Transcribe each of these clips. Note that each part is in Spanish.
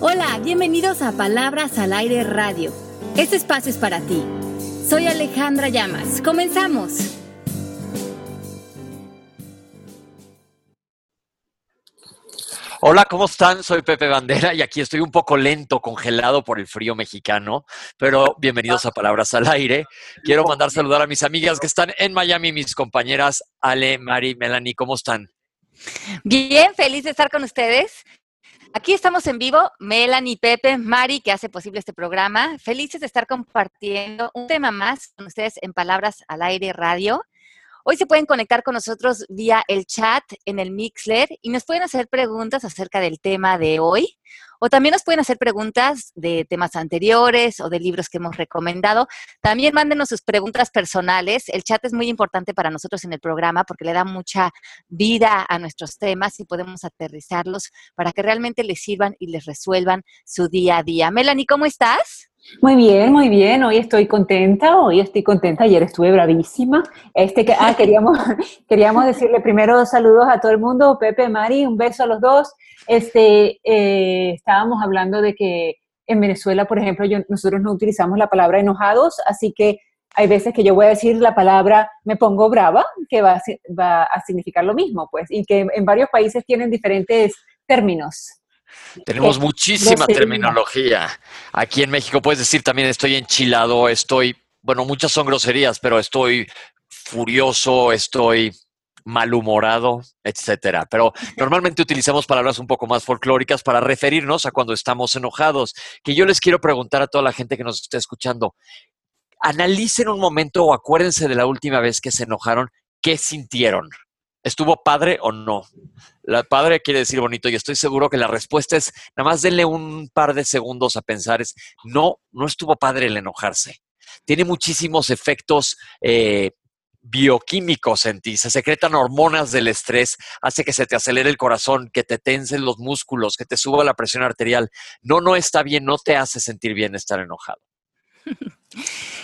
Hola, bienvenidos a Palabras al Aire Radio. Este espacio es para ti. Soy Alejandra Llamas. Comenzamos. Hola, ¿cómo están? Soy Pepe Bandera y aquí estoy un poco lento, congelado por el frío mexicano, pero bienvenidos a Palabras al Aire. Quiero mandar saludar a mis amigas que están en Miami, mis compañeras Ale, Mari, Melanie, ¿cómo están? Bien, feliz de estar con ustedes. Aquí estamos en vivo, Melanie, Pepe, Mari, que hace posible este programa. Felices de estar compartiendo un tema más con ustedes en Palabras al Aire Radio. Hoy se pueden conectar con nosotros vía el chat en el Mixler y nos pueden hacer preguntas acerca del tema de hoy o también nos pueden hacer preguntas de temas anteriores o de libros que hemos recomendado. También mándenos sus preguntas personales. El chat es muy importante para nosotros en el programa porque le da mucha vida a nuestros temas y podemos aterrizarlos para que realmente les sirvan y les resuelvan su día a día. Melanie, ¿cómo estás? Muy bien, muy bien. Hoy estoy contenta, hoy estoy contenta. Ayer estuve bravísima. Este ah, queríamos, queríamos decirle primero saludos a todo el mundo. Pepe, Mari, un beso a los dos. Este, eh, estábamos hablando de que en Venezuela, por ejemplo, nosotros no utilizamos la palabra enojados, así que hay veces que yo voy a decir la palabra me pongo brava, que va a, va a significar lo mismo, pues, y que en varios países tienen diferentes términos. Tenemos muchísima terminología. Aquí en México puedes decir también estoy enchilado, estoy, bueno, muchas son groserías, pero estoy furioso, estoy malhumorado, etcétera. Pero normalmente utilizamos palabras un poco más folclóricas para referirnos a cuando estamos enojados. Que yo les quiero preguntar a toda la gente que nos está escuchando, analicen un momento o acuérdense de la última vez que se enojaron, ¿qué sintieron? ¿Estuvo padre o no? La padre quiere decir bonito y estoy seguro que la respuesta es, nada más denle un par de segundos a pensar, es, no, no estuvo padre el enojarse. Tiene muchísimos efectos eh, bioquímicos en ti, se secretan hormonas del estrés, hace que se te acelere el corazón, que te tensen los músculos, que te suba la presión arterial. No, no está bien, no te hace sentir bien estar enojado.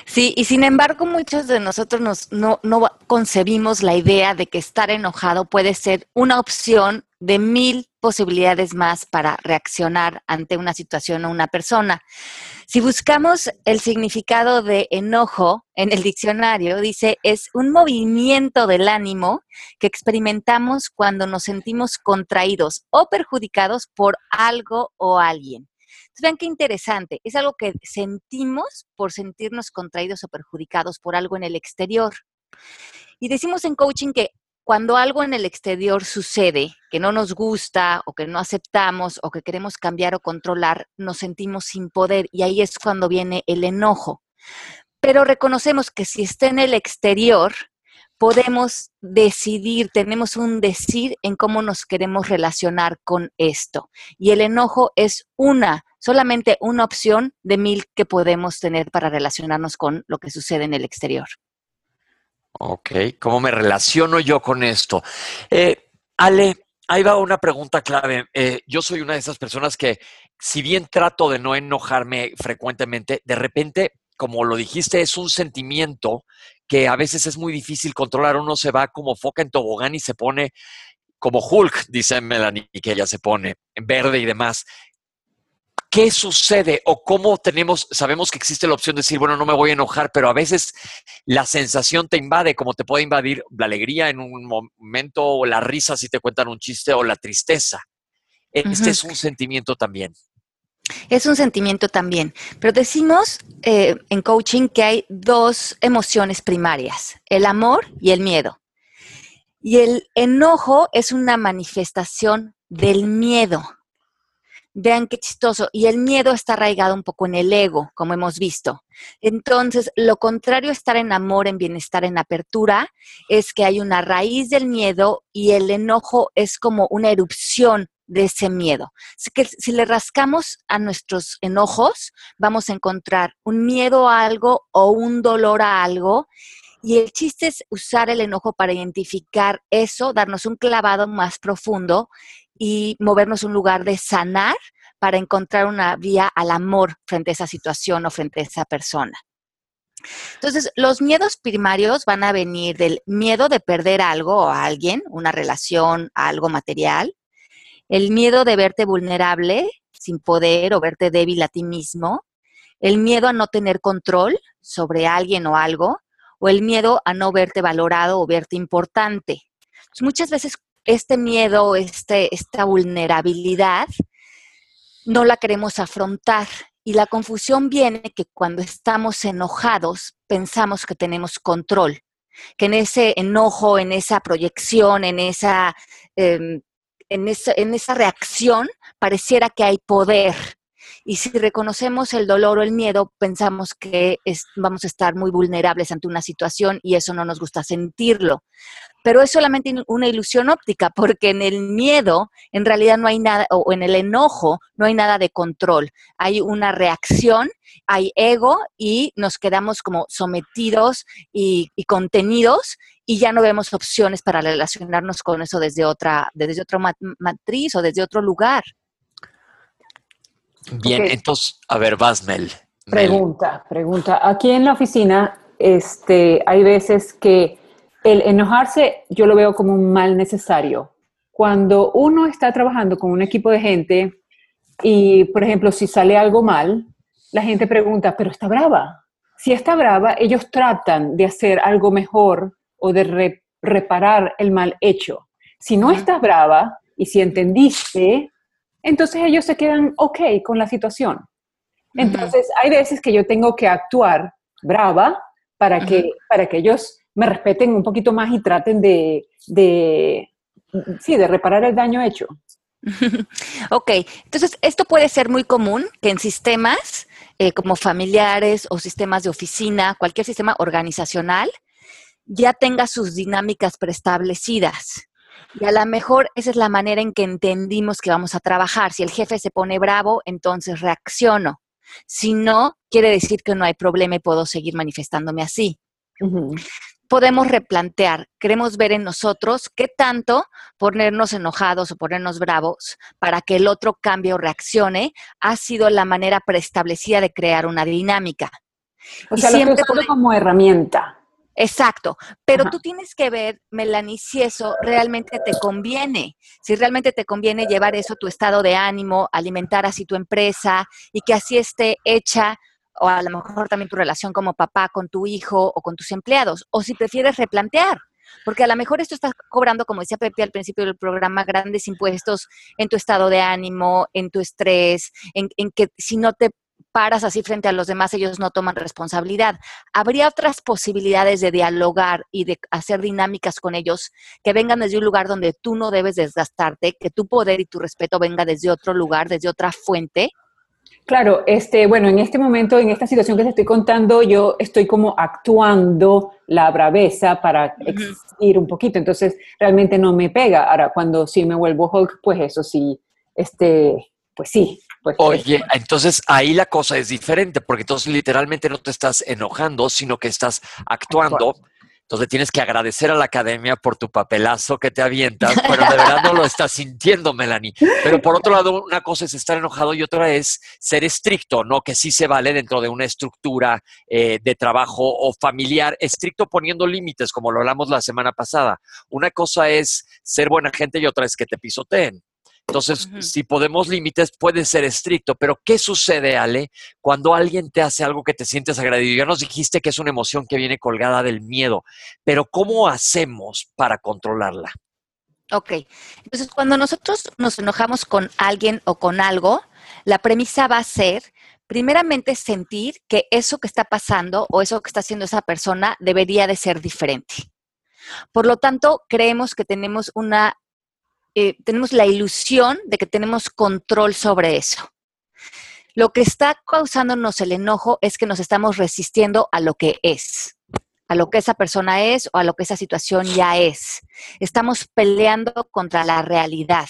Sí, y sin embargo muchos de nosotros no, no concebimos la idea de que estar enojado puede ser una opción de mil posibilidades más para reaccionar ante una situación o una persona. Si buscamos el significado de enojo en el diccionario, dice, es un movimiento del ánimo que experimentamos cuando nos sentimos contraídos o perjudicados por algo o alguien. Entonces, vean qué interesante. Es algo que sentimos por sentirnos contraídos o perjudicados por algo en el exterior. Y decimos en coaching que cuando algo en el exterior sucede que no nos gusta o que no aceptamos o que queremos cambiar o controlar, nos sentimos sin poder y ahí es cuando viene el enojo. Pero reconocemos que si está en el exterior, podemos decidir, tenemos un decir en cómo nos queremos relacionar con esto. Y el enojo es una, solamente una opción de mil que podemos tener para relacionarnos con lo que sucede en el exterior. Ok, ¿cómo me relaciono yo con esto? Eh, Ale, ahí va una pregunta clave. Eh, yo soy una de esas personas que, si bien trato de no enojarme frecuentemente, de repente como lo dijiste, es un sentimiento que a veces es muy difícil controlar. Uno se va como foca en tobogán y se pone como Hulk, dice Melanie, que ella se pone en verde y demás. ¿Qué sucede o cómo tenemos, sabemos que existe la opción de decir, bueno, no me voy a enojar, pero a veces la sensación te invade, como te puede invadir la alegría en un momento o la risa si te cuentan un chiste o la tristeza. Este es un sentimiento también. Es un sentimiento también, pero decimos eh, en coaching que hay dos emociones primarias, el amor y el miedo. Y el enojo es una manifestación del miedo. Vean qué chistoso. Y el miedo está arraigado un poco en el ego, como hemos visto. Entonces, lo contrario a estar en amor, en bienestar, en apertura, es que hay una raíz del miedo y el enojo es como una erupción de ese miedo. Así que si le rascamos a nuestros enojos, vamos a encontrar un miedo a algo o un dolor a algo. Y el chiste es usar el enojo para identificar eso, darnos un clavado más profundo y movernos a un lugar de sanar para encontrar una vía al amor frente a esa situación o frente a esa persona. Entonces, los miedos primarios van a venir del miedo de perder algo o a alguien, una relación, algo material, el miedo de verte vulnerable, sin poder o verte débil a ti mismo, el miedo a no tener control sobre alguien o algo, o el miedo a no verte valorado o verte importante. muchas veces este miedo, este, esta vulnerabilidad, no la queremos afrontar. Y la confusión viene que cuando estamos enojados pensamos que tenemos control, que en ese enojo, en esa proyección, en esa, em, en esa, en esa reacción, pareciera que hay poder. Y si reconocemos el dolor o el miedo, pensamos que vamos a estar muy vulnerables ante una situación y eso no nos gusta sentirlo. Pero es solamente una ilusión óptica, porque en el miedo, en realidad no hay nada, o en el enojo, no hay nada de control. Hay una reacción, hay ego y nos quedamos como sometidos y, contenidos y ya no vemos opciones para relacionarnos con eso desde otra, desde otra matriz o desde otro lugar. Bien, entonces, a ver, vas, Mel. Pregunta, pregunta. Aquí en la oficina, este, hay veces que el enojarse yo lo veo como un mal necesario. Cuando uno está trabajando con un equipo de gente y, por ejemplo, si sale algo mal, la gente pregunta, pero está brava. Si está brava, ellos tratan de hacer algo mejor o de reparar el mal hecho. Si no estás brava y si entendiste, entonces ellos se quedan ok con la situación. Entonces, hay veces que yo tengo que actuar brava para que, para que ellos me respeten un poquito más y traten de, de, sí, de reparar el daño hecho. ok, entonces esto puede ser muy común que en sistemas eh, como familiares o sistemas de oficina, cualquier sistema organizacional, ya tenga sus dinámicas preestablecidas. Y a lo mejor esa es la manera en que entendimos que vamos a trabajar. Si el jefe se pone bravo, entonces reacciono. Si no, quiere decir que no hay problema y puedo seguir manifestándome así. Podemos replantear, queremos ver en nosotros qué tanto ponernos enojados o ponernos bravos para que el otro cambie o reaccione ha sido la manera preestablecida de crear una dinámica. O sea, lo como herramienta. Exacto, pero tú tienes que ver, Melanie, si eso realmente te conviene, si realmente te conviene llevar eso a tu estado de ánimo, alimentar así tu empresa y que así esté hecha, o a lo mejor también tu relación como papá con tu hijo o con tus empleados, o si prefieres replantear. Porque a lo mejor esto estás cobrando, como decía Pepe al principio del programa, grandes impuestos en tu estado de ánimo, en tu estrés, en, en que si no te paras así frente a los demás, ellos no toman responsabilidad. ¿Habría otras posibilidades de dialogar y de hacer dinámicas con ellos que vengan desde un lugar donde tú no debes desgastarte, que tu poder y tu respeto venga desde otro lugar, desde otra fuente? Claro, este, bueno, en este momento, en esta situación que te estoy contando, yo estoy como actuando la braveza para existir un poquito, entonces realmente no me pega. Ahora, cuando sí me vuelvo Hulk, pues eso sí, este, pues sí. Pues Oye, entonces ahí la cosa es diferente, porque entonces literalmente no te estás enojando, sino que estás actuando. Entonces tienes que agradecer a la academia por tu papelazo que te avientas, pero de verdad no lo estás sintiendo, Melanie. Pero por otro lado, una cosa es estar enojado y otra es ser estricto, ¿no? Que sí se vale dentro de una estructura eh, de trabajo o familiar, estricto poniendo límites, como lo hablamos la semana pasada. Una cosa es ser buena gente y otra es que te pisoteen. Entonces, si podemos límites, puede ser estricto, pero ¿qué sucede, Ale, cuando alguien te hace algo que te sientes agradecido? Ya nos dijiste que es una emoción que viene colgada del miedo, pero ¿cómo hacemos para controlarla? Ok, entonces cuando nosotros nos enojamos con alguien o con algo, la premisa va a ser, primeramente, sentir que eso que está pasando o eso que está haciendo esa persona debería de ser diferente. Por lo tanto, creemos que tenemos una eh, tenemos la ilusión de que tenemos control sobre eso. Lo que está causándonos el enojo es que nos estamos resistiendo a lo que es, a lo que esa persona es o a lo que esa situación ya es. Estamos peleando contra la realidad.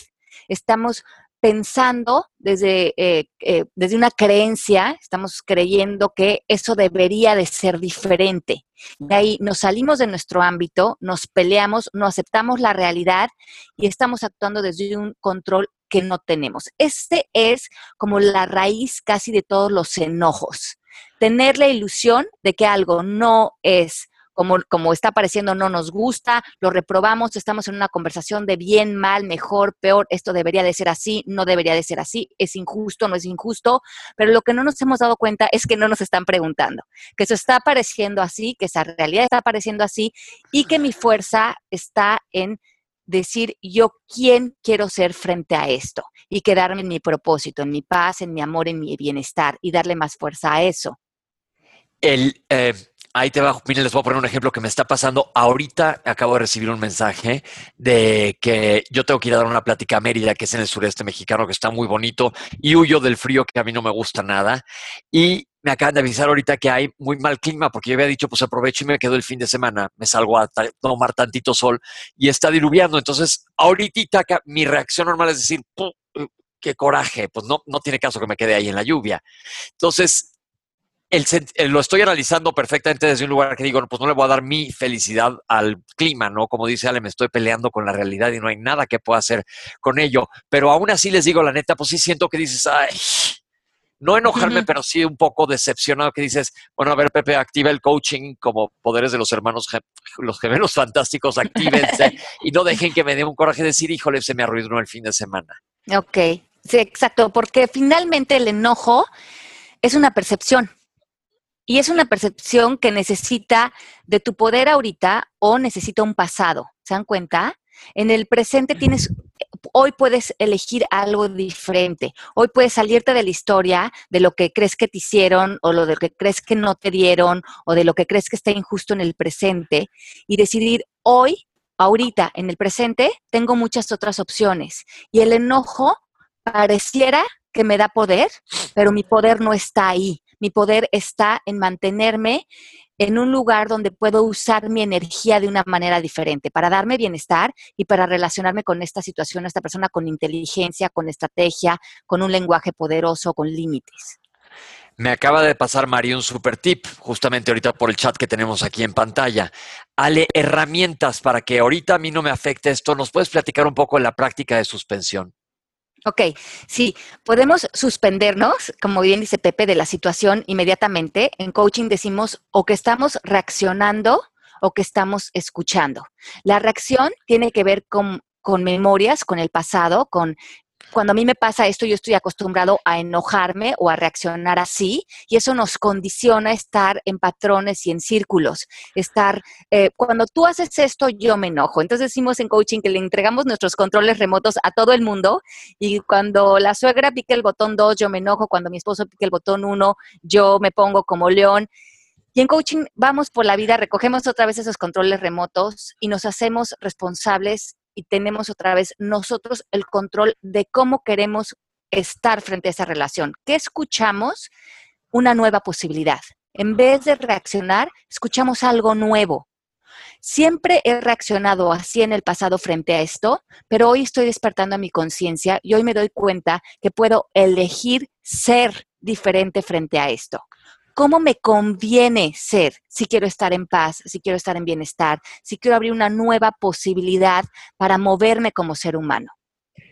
Estamos pensando desde, eh, eh, desde una creencia, estamos creyendo que eso debería de ser diferente. De ahí nos salimos de nuestro ámbito, nos peleamos, no aceptamos la realidad y estamos actuando desde un control que no tenemos. Este es como la raíz casi de todos los enojos. Tener la ilusión de que algo no es como, como está apareciendo no nos gusta, lo reprobamos, estamos en una conversación de bien, mal, mejor, peor, esto debería de ser así, no debería de ser así, es injusto, no es injusto, pero lo que no nos hemos dado cuenta es que no nos están preguntando, que eso está apareciendo así, que esa realidad está apareciendo así y que mi fuerza está en decir yo quién quiero ser frente a esto y quedarme en mi propósito, en mi paz, en mi amor, en mi bienestar y darle más fuerza a eso. El, eh, ahí te va, miren, les voy a poner un ejemplo que me está pasando. Ahorita acabo de recibir un mensaje de que yo tengo que ir a dar una plática a Mérida, que es en el sureste mexicano, que está muy bonito, y huyo del frío que a mí no me gusta nada. Y me acaban de avisar ahorita que hay muy mal clima, porque yo había dicho, pues aprovecho y me quedo el fin de semana, me salgo a tomar tantito sol y está diluviando. Entonces, ahorita mi reacción normal es decir, eh, qué coraje, pues no, no tiene caso que me quede ahí en la lluvia. Entonces, lo estoy analizando perfectamente desde un lugar que digo, pues no le voy a dar mi felicidad al clima, ¿no? Como dice Ale, me estoy peleando con la realidad y no hay nada que pueda hacer con ello. Pero aún así les digo la neta, pues sí siento que dices, ay, no enojarme, pero sí un poco decepcionado que dices, bueno, a ver, Pepe, activa el coaching como poderes de los hermanos, los gemelos fantásticos, actívense y no dejen que me dé un coraje de decir, híjole, se me arruinó el fin de semana. Ok, sí, exacto, porque finalmente el enojo es una percepción. Y es una percepción que necesita de tu poder ahorita o necesita un pasado. ¿Se dan cuenta? En el presente tienes, hoy puedes elegir algo diferente. Hoy puedes salirte de la historia de lo que crees que te hicieron o lo de lo que crees que no te dieron o de lo que crees que está injusto en el presente y decidir hoy, ahorita, en el presente, tengo muchas otras opciones. Y el enojo pareciera que me da poder, pero mi poder no está ahí. Mi poder está en mantenerme en un lugar donde puedo usar mi energía de una manera diferente para darme bienestar y para relacionarme con esta situación, esta persona con inteligencia, con estrategia, con un lenguaje poderoso, con límites. Me acaba de pasar María un super tip, justamente ahorita por el chat que tenemos aquí en pantalla. Ale, herramientas para que ahorita a mí no me afecte esto. ¿Nos puedes platicar un poco de la práctica de suspensión? Ok, sí, podemos suspendernos, como bien dice Pepe, de la situación inmediatamente. En coaching decimos o que estamos reaccionando o que estamos escuchando. La reacción tiene que ver con, con memorias, con el pasado, con cuando a mí me pasa esto, yo estoy acostumbrado a enojarme o a reaccionar así, y eso nos condiciona estar en patrones y en círculos. Estar, eh, cuando tú haces esto, yo me enojo. Entonces decimos en coaching que le entregamos nuestros controles remotos a todo el mundo, y cuando la suegra pique el botón 2, yo me enojo. Cuando mi esposo pique el botón 1, yo me pongo como león. Y en coaching vamos por la vida, recogemos otra vez esos controles remotos y nos hacemos responsables y tenemos otra vez nosotros el control de cómo queremos estar frente a esa relación. ¿Qué escuchamos? Una nueva posibilidad. En vez de reaccionar, escuchamos algo nuevo. Siempre he reaccionado así en el pasado frente a esto, pero hoy estoy despertando a mi conciencia y hoy me doy cuenta que puedo elegir ser diferente frente a esto cómo me conviene ser si quiero estar en paz, si quiero estar en bienestar, si quiero abrir una nueva posibilidad para moverme como ser humano.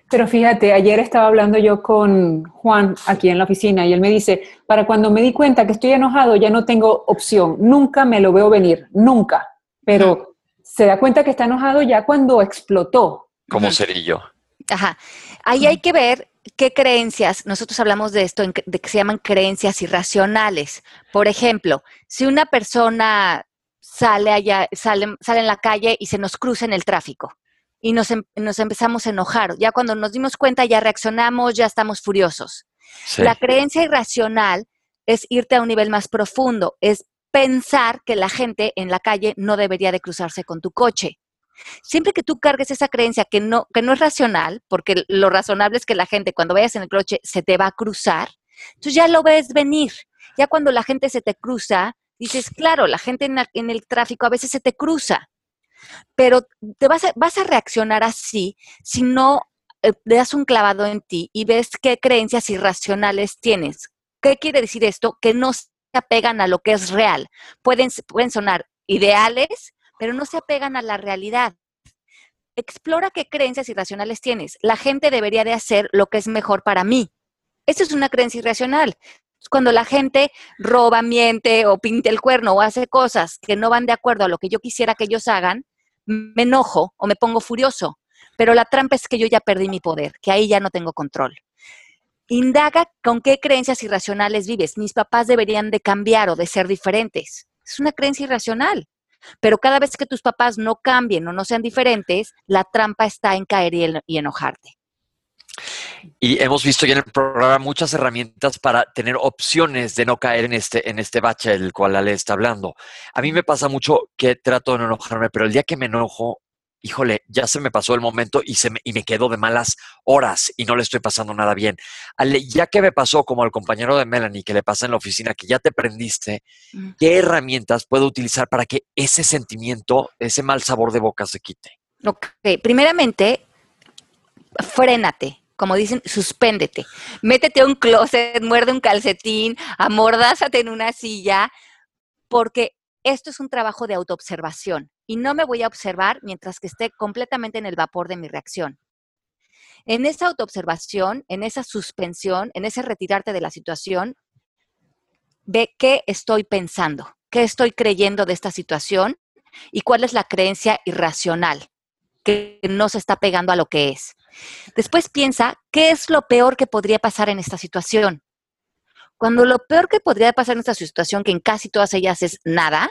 Pero fíjate, ayer estaba hablando yo con Juan aquí en la oficina y él me dice, para cuando me di cuenta que estoy enojado ya no tengo opción, nunca me lo veo venir, nunca. Pero se da cuenta que está enojado ya cuando explotó. Como cerillo. Ajá. Ahí hay que ver qué creencias, nosotros hablamos de esto, de que se llaman creencias irracionales. Por ejemplo, si una persona sale allá, sale, sale en la calle y se nos cruza en el tráfico y nos, em, nos empezamos a enojar, ya cuando nos dimos cuenta ya reaccionamos, ya estamos furiosos. La creencia irracional es irte a un nivel más profundo, es pensar que la gente en la calle no debería de cruzarse con tu coche. Siempre que tú cargues esa creencia que no, que no es racional, porque lo razonable es que la gente cuando vayas en el coche se te va a cruzar, tú ya lo ves venir. Ya cuando la gente se te cruza, dices, claro, la gente en, el tráfico a veces se te cruza, pero te vas a, vas a reaccionar así si no eh, le das un clavado en ti y ves qué creencias irracionales tienes. ¿Qué quiere decir esto? Que no se apegan a lo que es real. Pueden, pueden sonar ideales, pero no se apegan a la realidad. Explora qué creencias irracionales tienes. La gente debería de hacer lo que es mejor para mí. Eso es una creencia irracional. cuando la gente roba, miente o pinta el cuerno o hace cosas que no van de acuerdo a lo que yo quisiera que ellos hagan, me enojo o me pongo furioso. Pero la trampa es que yo ya perdí mi poder, que ahí ya no tengo control. Indaga con qué creencias irracionales vives. Mis papás deberían de cambiar o de ser diferentes. Es una creencia irracional. Pero cada vez que tus papás no cambien o no sean diferentes, la trampa está en caer y, enojarte. Y hemos visto ya en el programa muchas herramientas para tener opciones de no caer en este, en este bache del cual Ale está hablando. A mí me pasa mucho que trato de no enojarme, pero el día que me enojo, híjole, ya se me pasó el momento y, se me, y me quedo de malas horas y no le estoy pasando nada bien. Ale, ya que me pasó como al compañero de Melanie que le pasa en la oficina, que ya te prendiste. ¿qué herramientas puedo utilizar para que ese sentimiento, ese mal sabor de boca se quite? Ok, primeramente, frénate. Como dicen, suspéndete. Métete a un closet, muerde un calcetín, amordázate en una silla, porque esto es un trabajo de autoobservación y no me voy a observar mientras que esté completamente en el vapor de mi reacción. En esa autoobservación, en esa suspensión, en ese retirarte de la situación, ve qué estoy pensando, qué estoy creyendo de esta situación y cuál es la creencia irracional que no se está pegando a lo que es. Después piensa qué es lo peor que podría pasar en esta situación. Cuando lo peor que podría pasar en esta situación, que en casi todas ellas es nada,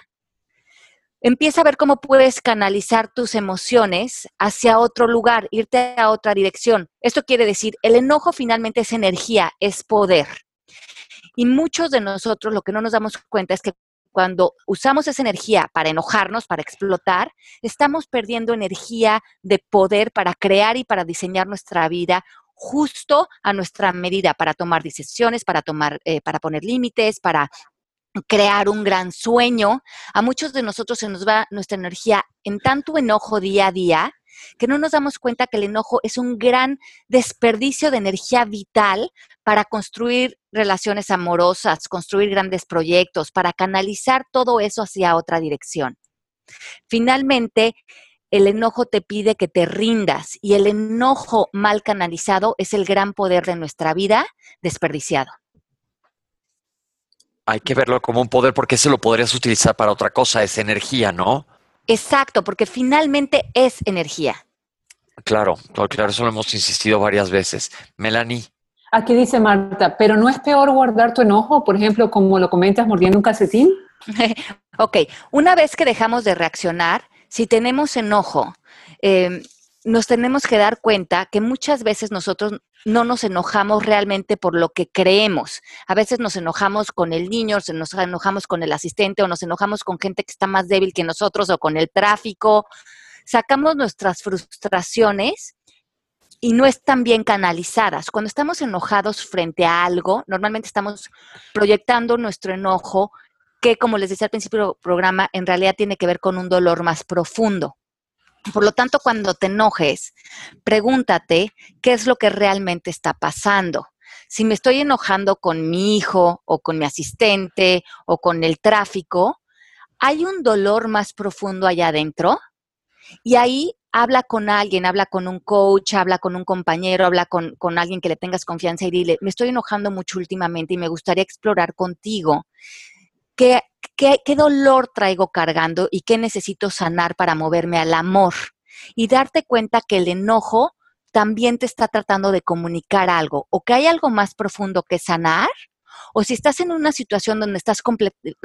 empieza a ver cómo puedes canalizar tus emociones hacia otro lugar, irte a otra dirección. Esto quiere decir, el enojo finalmente es energía, es poder. Y muchos de nosotros lo que no nos damos cuenta es que cuando usamos esa energía para enojarnos, para explotar, estamos perdiendo energía de poder para crear y para diseñar nuestra vida justo a nuestra medida para tomar decisiones, para tomar, eh, para poner límites, para crear un gran sueño. A muchos de nosotros se nos va nuestra energía en tanto enojo día a día que no nos damos cuenta que el enojo es un gran desperdicio de energía vital para construir relaciones amorosas, construir grandes proyectos, para canalizar todo eso hacia otra dirección. Finalmente, el enojo te pide que te rindas y el enojo mal canalizado es el gran poder de nuestra vida desperdiciado hay que verlo como un poder porque se lo podrías utilizar para otra cosa, es energía, ¿no? Exacto, porque finalmente es energía. Claro, claro, eso lo hemos insistido varias veces. Melanie. Aquí dice Marta, pero no es peor guardar tu enojo, por ejemplo, como lo comentas mordiendo un calcetín. ok, una vez que dejamos de reaccionar, si tenemos enojo, eh, nos tenemos que dar cuenta que muchas veces nosotros no nos enojamos realmente por lo que creemos. A veces nos enojamos con el niño, nos enojamos con el asistente o nos enojamos con gente que está más débil que nosotros o con el tráfico. Sacamos nuestras frustraciones y no están bien canalizadas. Cuando estamos enojados frente a algo, normalmente estamos proyectando nuestro enojo que, como les decía al principio del programa, en realidad tiene que ver con un dolor más profundo. Por lo tanto, cuando te enojes, pregúntate qué es lo que realmente está pasando. Si me estoy enojando con mi hijo o con mi asistente o con el tráfico, ¿hay un dolor más profundo allá adentro? Y ahí habla con alguien, habla con un coach, habla con un compañero, habla con, con, alguien que le tengas confianza y dile, me estoy enojando mucho últimamente y me gustaría explorar contigo qué ¿Qué, dolor traigo cargando y qué necesito sanar para moverme al amor? Y darte cuenta que el enojo también te está tratando de comunicar algo o que hay algo más profundo que sanar o si estás en una situación donde estás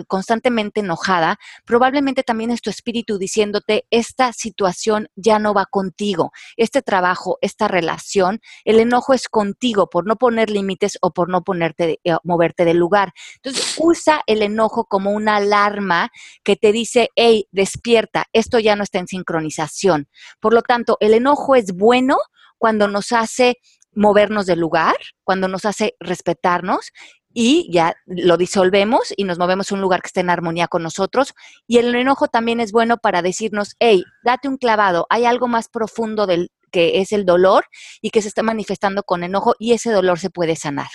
constantemente enojada, probablemente también es tu espíritu diciéndote, esta situación ya no va contigo, este trabajo, esta relación, el enojo es contigo por no poner límites o por no ponerte, eh, moverte del lugar. Entonces, usa el enojo como una alarma que te dice, hey, despierta, esto ya no está en sincronización. Por lo tanto, el enojo es bueno cuando nos hace movernos del lugar, cuando nos hace respetarnos y ya lo disolvemos y nos movemos a un lugar que esté en armonía con nosotros. Y el enojo también es bueno para decirnos, hey, date un clavado, hay algo más profundo del que es el dolor y que se está manifestando con enojo y ese dolor se puede sanar.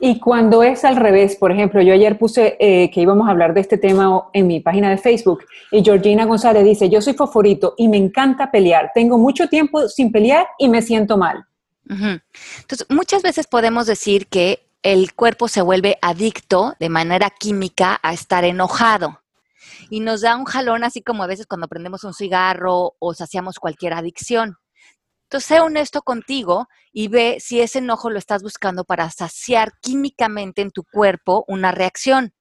Y cuando es al revés, por ejemplo, yo ayer puse eh, que íbamos a hablar de este tema en mi página de Facebook y Georgina González dice, yo soy favorito y me encanta pelear, tengo mucho tiempo sin pelear y me siento mal. Entonces, muchas veces podemos decir que el cuerpo se vuelve adicto de manera química a estar enojado. Y nos da un jalón así como a veces cuando prendemos un cigarro o saciamos cualquier adicción. Entonces, sé honesto contigo y ve si ese enojo lo estás buscando para saciar químicamente en tu cuerpo una reacción.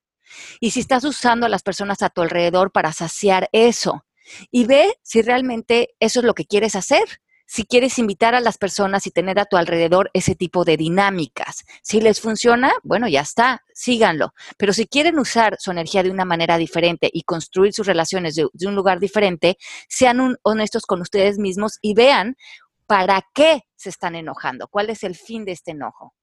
Y si estás usando a las personas a tu alrededor para saciar eso. Y ve si realmente eso es lo que quieres hacer si quieres invitar a las personas y tener a tu alrededor ese tipo de dinámicas. Si les funciona, bueno, ya está, síganlo. Pero si quieren usar su energía de una manera diferente y construir sus relaciones de, un lugar diferente, sean honestos con ustedes mismos y vean para qué se están enojando, cuál es el fin de este enojo.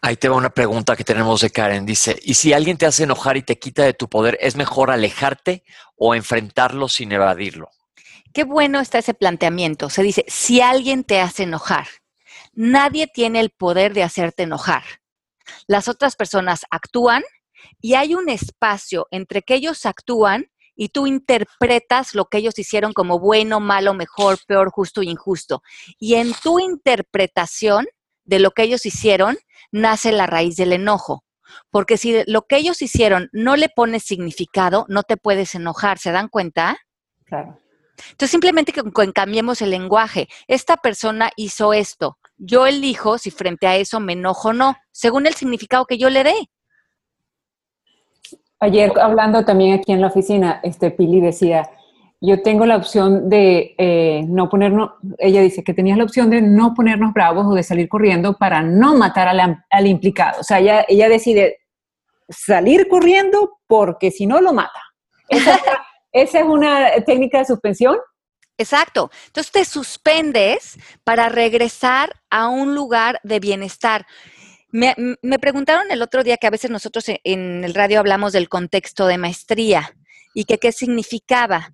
Ahí te va una pregunta que tenemos de Karen. Dice, ¿y si alguien te hace enojar y te quita de tu poder, es mejor alejarte o enfrentarlo sin evadirlo? Qué bueno está ese planteamiento. Se dice, si alguien te hace enojar, nadie tiene el poder de hacerte enojar. Las otras personas actúan y hay un espacio entre que ellos actúan y tú interpretas lo que ellos hicieron como bueno, malo, mejor, peor, justo e injusto. Y en tu interpretación de lo que ellos hicieron nace la raíz del enojo. Porque si lo que ellos hicieron no le pones significado, no te puedes enojar. ¿Se dan cuenta? Claro. Entonces, simplemente que cambiemos el lenguaje. Esta persona hizo esto. Yo elijo si frente a eso me enojo o no, según el significado que yo le dé. Ayer hablando también aquí en la oficina, este Pili decía, yo tengo la opción de eh, no ponernos, ella dice que tenías la opción de no ponernos bravos o de salir corriendo para no matar al, implicado. O sea, ella, decide salir corriendo porque si no lo mata. ¿Esa es una técnica de suspensión? Exacto. Entonces te suspendes para regresar a un lugar de bienestar. Me, preguntaron el otro día que a veces nosotros en el radio hablamos del contexto de maestría y qué significaba.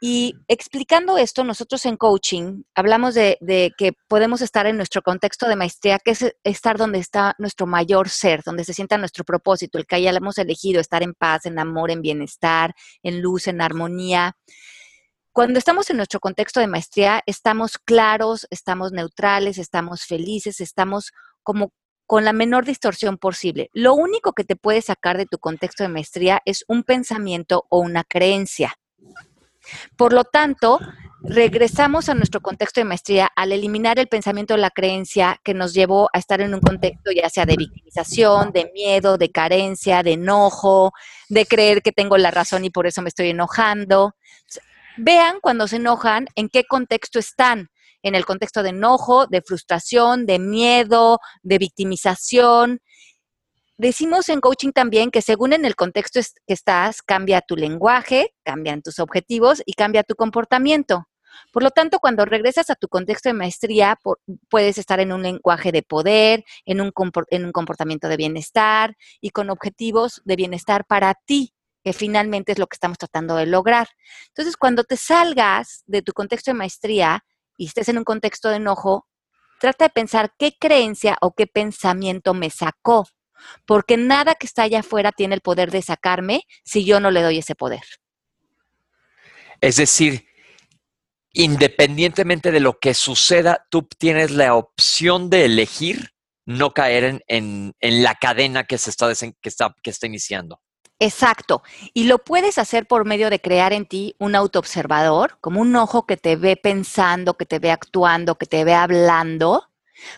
Y explicando esto, nosotros en coaching hablamos de, que podemos estar en nuestro contexto de maestría, que es estar donde está nuestro mayor ser, donde se sienta nuestro propósito, el que hayamos elegido, estar en paz, en amor, en bienestar, en luz, en armonía. Cuando estamos en nuestro contexto de maestría, estamos claros, estamos neutrales, estamos felices, estamos como con la menor distorsión posible. Lo único que te puede sacar de tu contexto de maestría es un pensamiento o una creencia. Por lo tanto, regresamos a nuestro contexto de maestría al eliminar el pensamiento de la creencia que nos llevó a estar en un contexto ya sea de victimización, de miedo, de carencia, de enojo, de creer que tengo la razón y por eso me estoy enojando. Vean cuando se enojan en qué contexto están. En el contexto de enojo, de frustración, de miedo, de victimización. Decimos en coaching también que según en el contexto que estás, cambia tu lenguaje, cambian tus objetivos y cambia tu comportamiento. Por lo tanto, cuando regresas a tu contexto de maestría, puedes estar en un lenguaje de poder, en un, en un comportamiento de bienestar y con objetivos de bienestar para ti, que finalmente es lo que estamos tratando de lograr. Entonces, cuando te salgas de tu contexto de maestría y estés en un contexto de enojo, trata de pensar qué creencia o qué pensamiento me sacó porque nada que está allá afuera tiene el poder de sacarme si yo no le doy ese poder. Es decir, independientemente de lo que suceda, tú tienes la opción de elegir no caer en, la cadena que se está, que está, que está iniciando. Exacto. Y lo puedes hacer por medio de crear en ti un autoobservador, como un ojo que te ve pensando, que te ve actuando, que te ve hablando,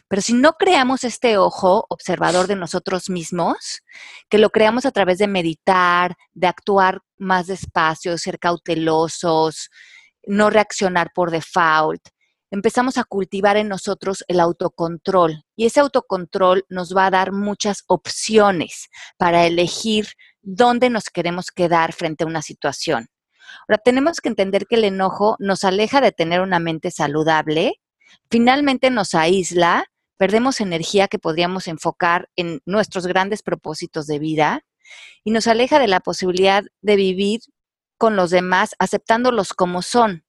pero si no creamos este ojo observador de nosotros mismos, que lo creamos a través de meditar, de actuar más despacio, ser cautelosos, no reaccionar por default, empezamos a cultivar en nosotros el autocontrol. Y ese autocontrol nos va a dar muchas opciones para elegir dónde nos queremos quedar frente a una situación. Ahora, tenemos que entender que el enojo nos aleja de tener una mente saludable finalmente nos aísla, perdemos energía que podríamos enfocar en nuestros grandes propósitos de vida y nos aleja de la posibilidad de vivir con los demás aceptándolos como son.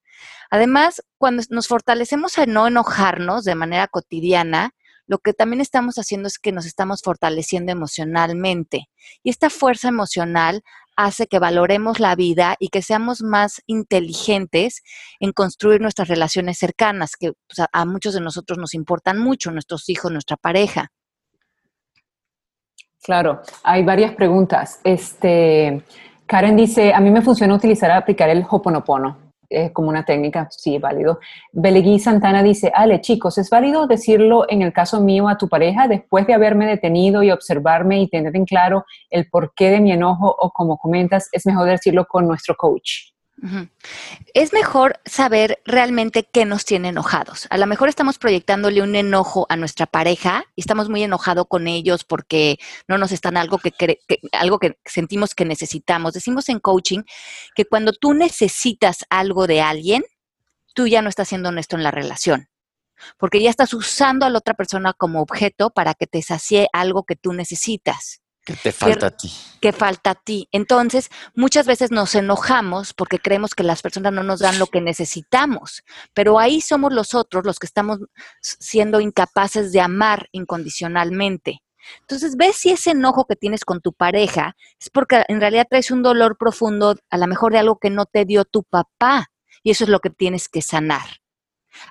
Además, cuando nos fortalecemos a no enojarnos de manera cotidiana, lo que también estamos haciendo es que nos estamos fortaleciendo emocionalmente. Y esta fuerza emocional hace que valoremos la vida y que seamos más inteligentes en construir nuestras relaciones cercanas, que pues, a, muchos de nosotros nos importan mucho, nuestros hijos, nuestra pareja. Claro, hay varias preguntas. Este, Karen dice, a mí me funciona utilizar, aplicar el Hoponopono. Es como una técnica, sí, válido. Belegui Santana dice, Ale, chicos, ¿es válido decirlo en el caso mío a tu pareja después de haberme detenido y observarme y tener en claro el porqué de mi enojo o como comentas, es mejor decirlo con nuestro coach? Es mejor saber realmente qué nos tiene enojados. A lo mejor estamos proyectándole un enojo a nuestra pareja y estamos muy enojados con ellos porque no nos están algo que, algo que sentimos que necesitamos. Decimos en coaching que cuando tú necesitas algo de alguien, tú ya no estás siendo honesto en la relación. Porque ya estás usando a la otra persona como objeto para que te sacie algo que tú necesitas. Que te falta a ti. Que falta a ti. Entonces, muchas veces nos enojamos porque creemos que las personas no nos dan lo que necesitamos, pero ahí somos los otros los que estamos siendo incapaces de amar incondicionalmente. Entonces, ves si ese enojo que tienes con tu pareja es porque en realidad traes un dolor profundo, a lo mejor de algo que no te dio tu papá, y eso es lo que tienes que sanar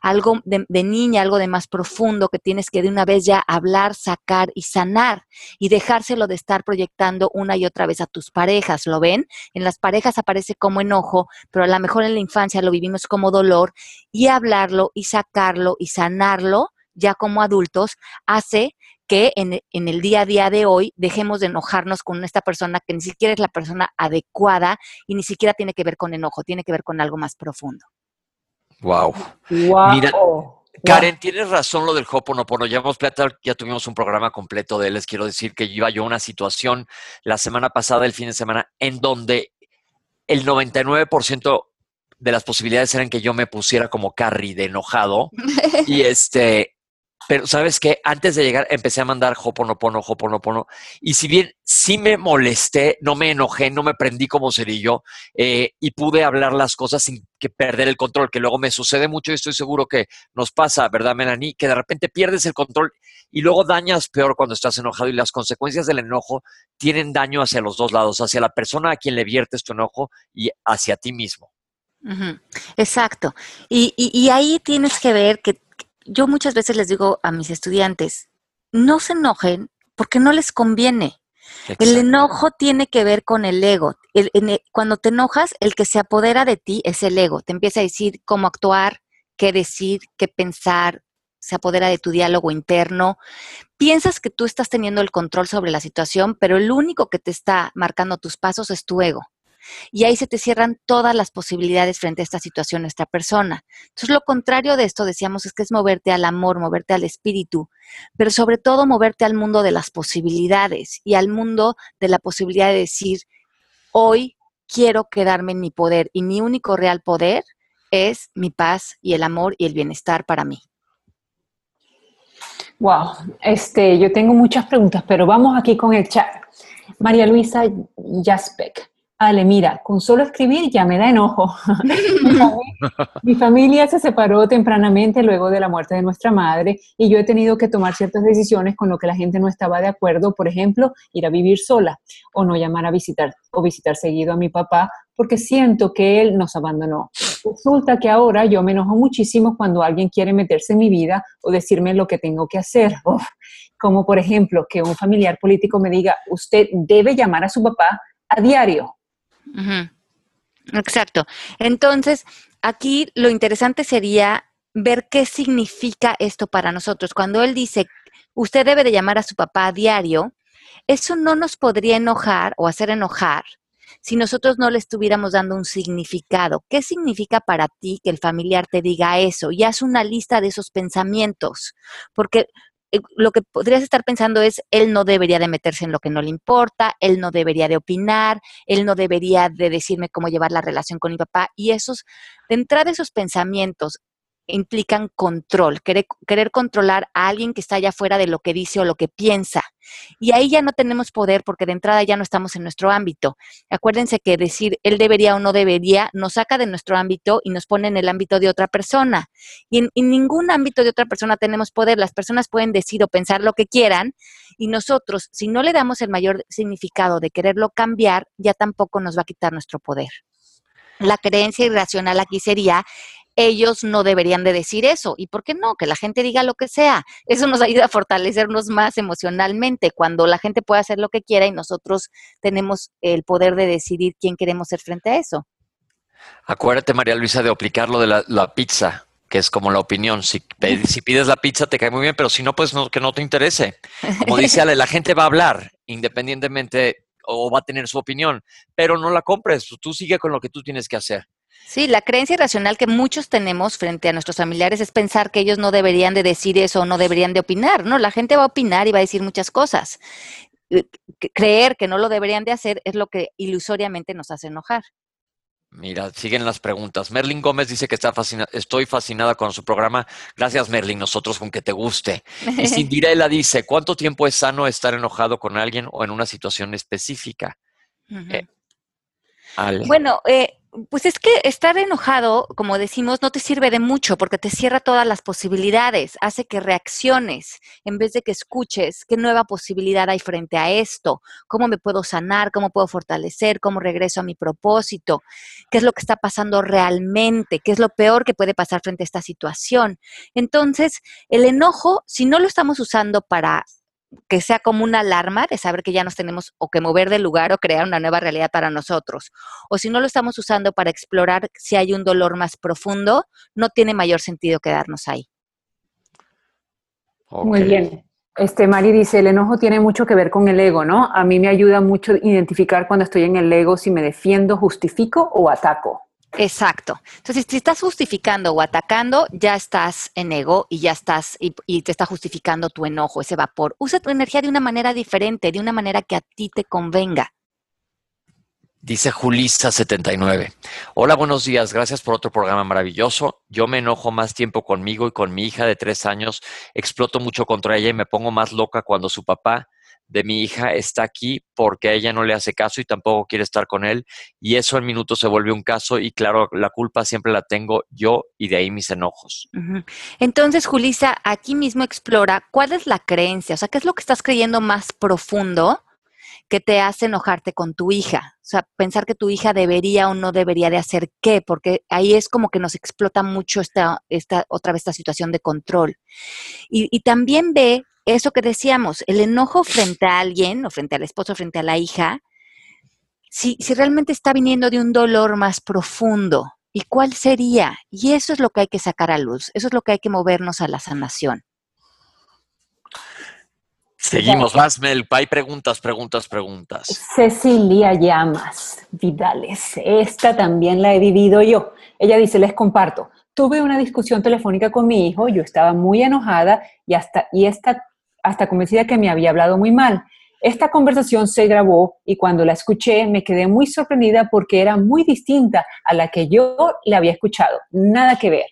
algo de, niña, algo de más profundo que tienes que de una vez ya hablar, sacar y sanar y dejárselo de estar proyectando una y otra vez a tus parejas. ¿Lo ven? En las parejas aparece como enojo, pero a lo mejor en la infancia lo vivimos como dolor y hablarlo y sacarlo y sanarlo ya como adultos hace que en, el día a día de hoy dejemos de enojarnos con esta persona que ni siquiera es la persona adecuada y ni siquiera tiene que ver con enojo, tiene que ver con algo más profundo. Wow. Mira, Karen, tienes razón lo del Hoponopono. Ya hemos ya tuvimos un programa completo de él. Les quiero decir que iba yo a una situación la semana pasada, el fin de semana, en donde el 99% de las posibilidades eran que yo me pusiera como Carrie de enojado. y este, pero sabes que antes de llegar empecé a mandar Hoponopono, Hoponopono. Y si bien sí me molesté, no me enojé, no me prendí como cerillo eh, y pude hablar las cosas sin que perder el control, que luego me sucede mucho y estoy seguro que nos pasa, ¿verdad, Melanie? Que de repente pierdes el control y luego dañas peor cuando estás enojado y las consecuencias del enojo tienen daño hacia los dos lados, hacia la persona a quien le viertes tu enojo y hacia ti mismo. Exacto. y ahí tienes que ver que yo muchas veces les digo a mis estudiantes, no se enojen porque no les conviene. El enojo tiene que ver con el ego. cuando te enojas, el que se apodera de ti es el ego. Te empieza a decir cómo actuar, qué decir, qué pensar, se apodera de tu diálogo interno. Piensas que tú estás teniendo el control sobre la situación, pero el único que te está marcando tus pasos es tu ego y ahí se te cierran todas las posibilidades frente a esta situación, esta persona. Entonces, lo contrario de esto, decíamos, es que es moverte al amor, moverte al espíritu, pero sobre todo moverte al mundo de las posibilidades y al mundo de la posibilidad de decir, hoy quiero quedarme en mi poder y mi único real poder es mi paz y el amor y el bienestar para mí. Wow, este, yo tengo muchas preguntas, pero vamos aquí con el chat. María Luisa Jaspek Ale, mira, con solo escribir ya me da enojo. mi, familia, se separó tempranamente luego de la muerte de nuestra madre y yo he tenido que tomar ciertas decisiones con lo que la gente no estaba de acuerdo, por ejemplo, ir a vivir sola o no llamar a visitar o visitar seguido a mi papá porque siento que él nos abandonó. Resulta que ahora yo me enojo muchísimo cuando alguien quiere meterse en mi vida o decirme lo que tengo que hacer. como por ejemplo que un familiar político me diga, usted debe llamar a su papá a diario Exacto. Entonces, aquí lo interesante sería ver qué significa esto para nosotros. Cuando él dice, usted debe de llamar a su papá a diario, eso no nos podría enojar o hacer enojar si nosotros no le estuviéramos dando un significado. ¿Qué significa para ti que el familiar te diga eso? Y haz una lista de esos pensamientos, porque lo que podrías estar pensando es, él no debería de meterse en lo que no le importa, él no debería de opinar, él no debería de decirme cómo llevar la relación con mi papá. Y esos, de entrada esos pensamientos implican control, querer, querer, controlar a alguien que está allá fuera de lo que dice o lo que piensa. Y ahí ya no tenemos poder porque de entrada ya no estamos en nuestro ámbito. Acuérdense que decir él debería o no debería nos saca de nuestro ámbito y nos pone en el ámbito de otra persona. Y en, en ningún ámbito de otra persona tenemos poder. Las personas pueden decir o pensar lo que quieran y nosotros, si no le damos el mayor significado de quererlo cambiar, ya tampoco nos va a quitar nuestro poder. La creencia irracional aquí sería ellos no deberían de decir eso. ¿Y por qué no? Que la gente diga lo que sea. Eso nos ayuda a fortalecernos más emocionalmente cuando la gente puede hacer lo que quiera y nosotros tenemos el poder de decidir quién queremos ser frente a eso. Acuérdate, María Luisa, de aplicar lo de la, pizza, que es como la opinión. Si, si, pides la pizza te cae muy bien, pero si no, pues no, que no te interese. Como dice Ale, la gente va a hablar independientemente o va a tener su opinión, pero no la compres, tú sigue con lo que tú tienes que hacer. Sí, la creencia irracional que muchos tenemos frente a nuestros familiares es pensar que ellos no deberían de decir eso o no deberían de opinar. No, la gente va a opinar y va a decir muchas cosas. Eh, creer que no lo deberían de hacer es lo que ilusoriamente nos hace enojar. Mira, siguen las preguntas. Merlin Gómez dice que está fascinada, estoy fascinada con su programa. Gracias, Merlin, nosotros con que te guste. Y Cindirela dice, ¿cuánto tiempo es sano estar enojado con alguien o en una situación específica? Eh, bueno, eh, pues es que estar enojado, como decimos, no te sirve de mucho porque te cierra todas las posibilidades, hace que reacciones en vez de que escuches qué nueva posibilidad hay frente a esto, cómo me puedo sanar, cómo puedo fortalecer, cómo regreso a mi propósito, qué es lo que está pasando realmente, qué es lo peor que puede pasar frente a esta situación. Entonces, el enojo, si no lo estamos usando para que sea como una alarma de saber que ya nos tenemos o que mover del lugar o crear una nueva realidad para nosotros. O si no lo estamos usando para explorar si hay un dolor más profundo, no tiene mayor sentido quedarnos ahí. Muy bien. Este, Mari dice, el enojo tiene mucho que ver con el ego, ¿no? A mí me ayuda mucho identificar cuando estoy en el ego si me defiendo, justifico o ataco. Exacto. Entonces, si estás justificando o atacando, ya estás en ego y ya estás y, te está justificando tu enojo, ese vapor. Usa tu energía de una manera diferente, de una manera que a ti te convenga. Dice Julissa79. Hola, buenos días. Gracias por otro programa maravilloso. Yo me enojo más tiempo conmigo y con mi hija de tres años. Exploto mucho contra ella y me pongo más loca cuando su papá de mi hija está aquí porque a ella no le hace caso y tampoco quiere estar con él. Y eso en minutos se vuelve un caso y claro, la culpa siempre la tengo yo y de ahí mis enojos. Entonces, Julisa, aquí mismo explora cuál es la creencia, o sea, qué es lo que estás creyendo más profundo que te hace enojarte con tu hija. O sea, pensar que tu hija debería o no debería de hacer qué, porque ahí es como que nos explota mucho esta, esta otra vez esta situación de control. Y también ve eso que decíamos, el enojo frente a alguien, o frente al esposo, frente a la hija, si, si realmente está viniendo de un dolor más profundo. ¿Y cuál sería? Y eso es lo que hay que sacar a luz, eso es lo que hay que movernos a la sanación. Seguimos, más Mel. Hay preguntas, preguntas, preguntas. Cecilia Llamas Vidales. Esta también la he vivido yo. Ella dice, les comparto. Tuve una discusión telefónica con mi hijo, yo estaba muy enojada y hasta, y esta hasta convencida que me había hablado muy mal. Esta conversación se grabó y cuando la escuché me quedé muy sorprendida porque era muy distinta a la que yo le había escuchado. Nada que ver.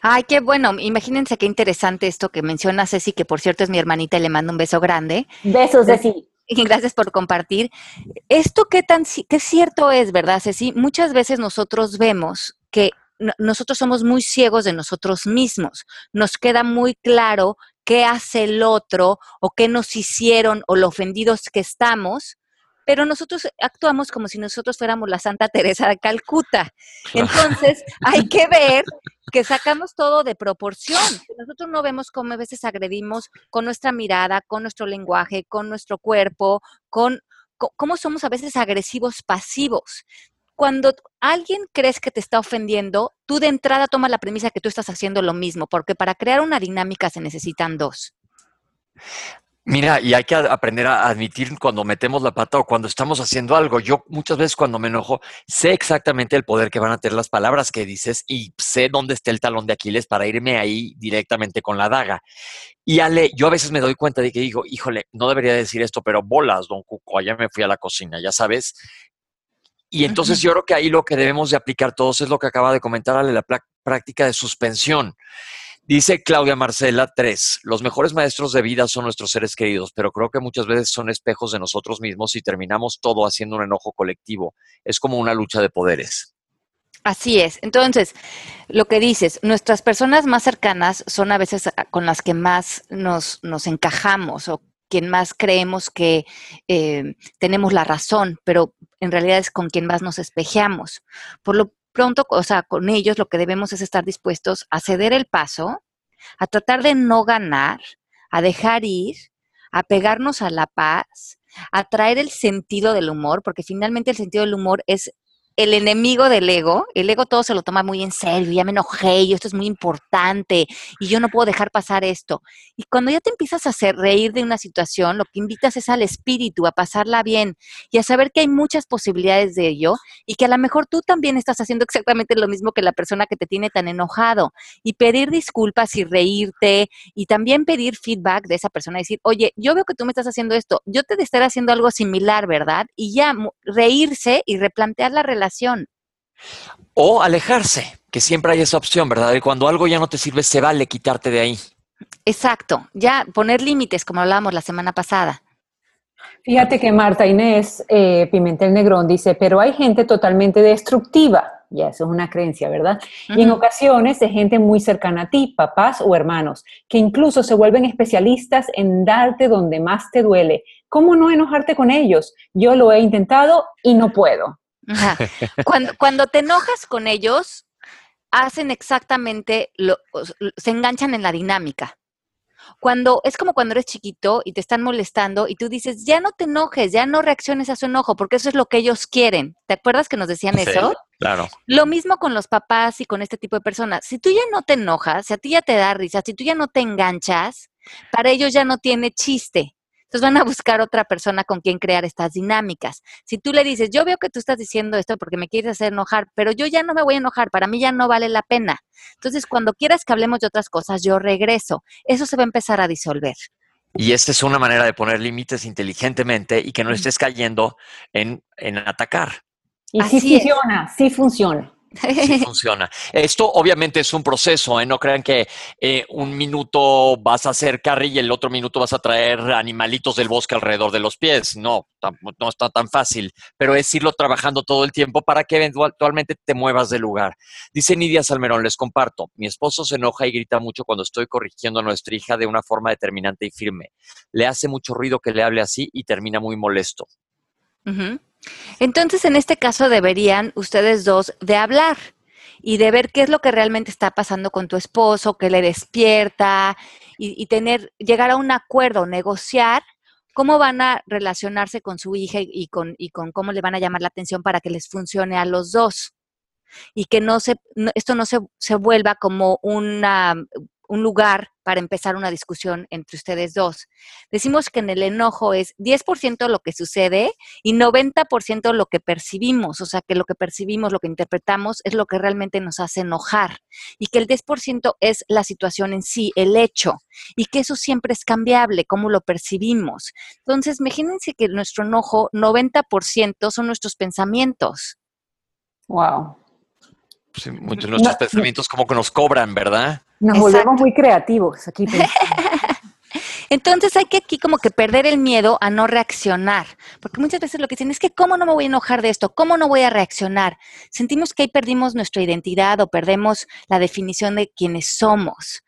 Ay, qué bueno. Imagínense qué interesante esto que menciona Ceci, que por cierto es mi hermanita y le mando un beso grande. Besos, Ceci. Y gracias por compartir. Esto qué tan qué cierto es, ¿verdad, Ceci? Muchas veces nosotros vemos que nosotros somos muy ciegos de nosotros mismos. Nos queda muy claro qué hace el otro o qué nos hicieron o lo ofendidos que estamos, pero nosotros actuamos como si nosotros fuéramos la Santa Teresa de Calcuta. Entonces, hay que ver que sacamos todo de proporción. Nosotros no vemos cómo a veces agredimos con nuestra mirada, con nuestro lenguaje, con nuestro cuerpo, con cómo somos a veces agresivos pasivos cuando alguien crees que te está ofendiendo, tú de entrada tomas la premisa que tú estás haciendo lo mismo, porque para crear una dinámica se necesitan dos. Mira, y hay que aprender a admitir cuando metemos la pata o cuando estamos haciendo algo. Yo muchas veces cuando me enojo sé exactamente el poder que van a tener las palabras que dices y sé dónde está el talón de Aquiles para irme ahí directamente con la daga. Y Ale, yo a veces me doy cuenta de que digo, híjole, no debería decir esto, pero bolas, don Cuco, allá me fui a la cocina, ya sabes. Y entonces yo creo que ahí lo que debemos de aplicar todos es lo que acaba de comentar Ale, la práctica de suspensión. Dice Claudia Marcela 3, los mejores maestros de vida son nuestros seres queridos, pero creo que muchas veces son espejos de nosotros mismos y terminamos todo haciendo un enojo colectivo. Es como una lucha de poderes. Así es. Entonces, lo que dices, nuestras personas más cercanas son a veces con las que más nos, nos encajamos o quien más creemos que eh, tenemos la razón, pero en realidad es con quien más nos espejeamos. Por lo, pronto, o sea, con ellos lo que debemos es estar dispuestos a ceder el paso, a tratar de no ganar, a dejar ir, a pegarnos a la paz, a traer el sentido del humor, porque finalmente el sentido del humor es el enemigo del ego, el ego todo se lo toma muy en serio, ya me enojé y esto es muy importante y yo no puedo dejar pasar esto. Y cuando ya te empiezas a hacer reír de una situación, lo que invitas es al espíritu, a pasarla bien y a saber que hay muchas posibilidades de ello y que a lo mejor tú también estás haciendo exactamente lo mismo que la persona que te tiene tan enojado y pedir disculpas y reírte y también pedir feedback de esa persona, decir, oye, yo veo que tú me estás haciendo esto, yo te estaré haciendo algo similar, ¿verdad? Y ya reírse y replantear la relación o alejarse, que siempre hay esa opción, ¿verdad? Y cuando algo ya no te sirve, se vale quitarte de ahí. Exacto, ya poner límites, como hablábamos la semana pasada. Fíjate que Marta Inés eh, Pimentel Negrón dice, pero hay gente totalmente destructiva. Ya, eso es una creencia, ¿verdad? Y en ocasiones de gente muy cercana a ti, papás o hermanos, que incluso se vuelven especialistas en darte donde más te duele. ¿Cómo no enojarte con ellos? Yo lo he intentado y no puedo. Cuando, cuando te enojas con ellos, hacen exactamente, lo, se enganchan en la dinámica. Cuando es como cuando eres chiquito y te están molestando y tú dices, ya no te enojes, ya no reacciones a su enojo, porque eso es lo que ellos quieren. ¿Te acuerdas que nos decían eso? Claro. Lo mismo con los papás y con este tipo de personas. Si tú ya no te enojas, si a ti ya te da risa, si tú ya no te enganchas, para ellos ya no tiene chiste. Entonces van a buscar otra persona con quien crear estas dinámicas. Si tú le dices, yo veo que tú estás diciendo esto porque me quieres hacer enojar, pero yo ya no me voy a enojar, para mí ya no vale la pena. Entonces, cuando quieras que hablemos de otras cosas, yo regreso. Eso se va a empezar a disolver. Y esta es una manera de poner límites inteligentemente y que no estés cayendo en, en atacar. Y sí funciona, sí funciona. Sí funciona. Esto obviamente es un proceso, ¿eh? no crean que eh, un minuto vas a hacer carry y el otro minuto vas a traer animalitos del bosque alrededor de los pies. No, no está tan fácil, pero es irlo trabajando todo el tiempo para que eventualmente te muevas de lugar. Dice Nidia Salmerón, les comparto, mi esposo se enoja y grita mucho cuando estoy corrigiendo a nuestra hija de una forma determinante y firme. Le hace mucho ruido que le hable así y termina muy molesto. Entonces, en este caso deberían ustedes dos de hablar y de ver qué es lo que realmente está pasando con tu esposo, qué le despierta y, tener, llegar a un acuerdo, negociar cómo van a relacionarse con su hija y con, y con cómo le van a llamar la atención para que les funcione a los dos. Y que no se, esto no se, se vuelva como una, un lugar para empezar una discusión entre ustedes dos. Decimos que en el enojo es 10% lo que sucede y 90% lo que percibimos, o sea que lo que percibimos, lo que interpretamos es lo que realmente nos hace enojar y que el 10% es la situación en sí, el hecho, y que eso siempre es cambiable, cómo lo percibimos. Entonces, imagínense que nuestro enojo, 90% son nuestros pensamientos. Wow. Muchos de nuestros pensamientos como que nos cobran, ¿verdad? Nos volvemos muy creativos aquí. Entonces hay que aquí como que perder el miedo a no reaccionar, porque muchas veces lo que dicen es que cómo no me voy a enojar de esto, cómo no voy a reaccionar. Sentimos que ahí perdimos nuestra identidad o perdemos la definición de quiénes somos.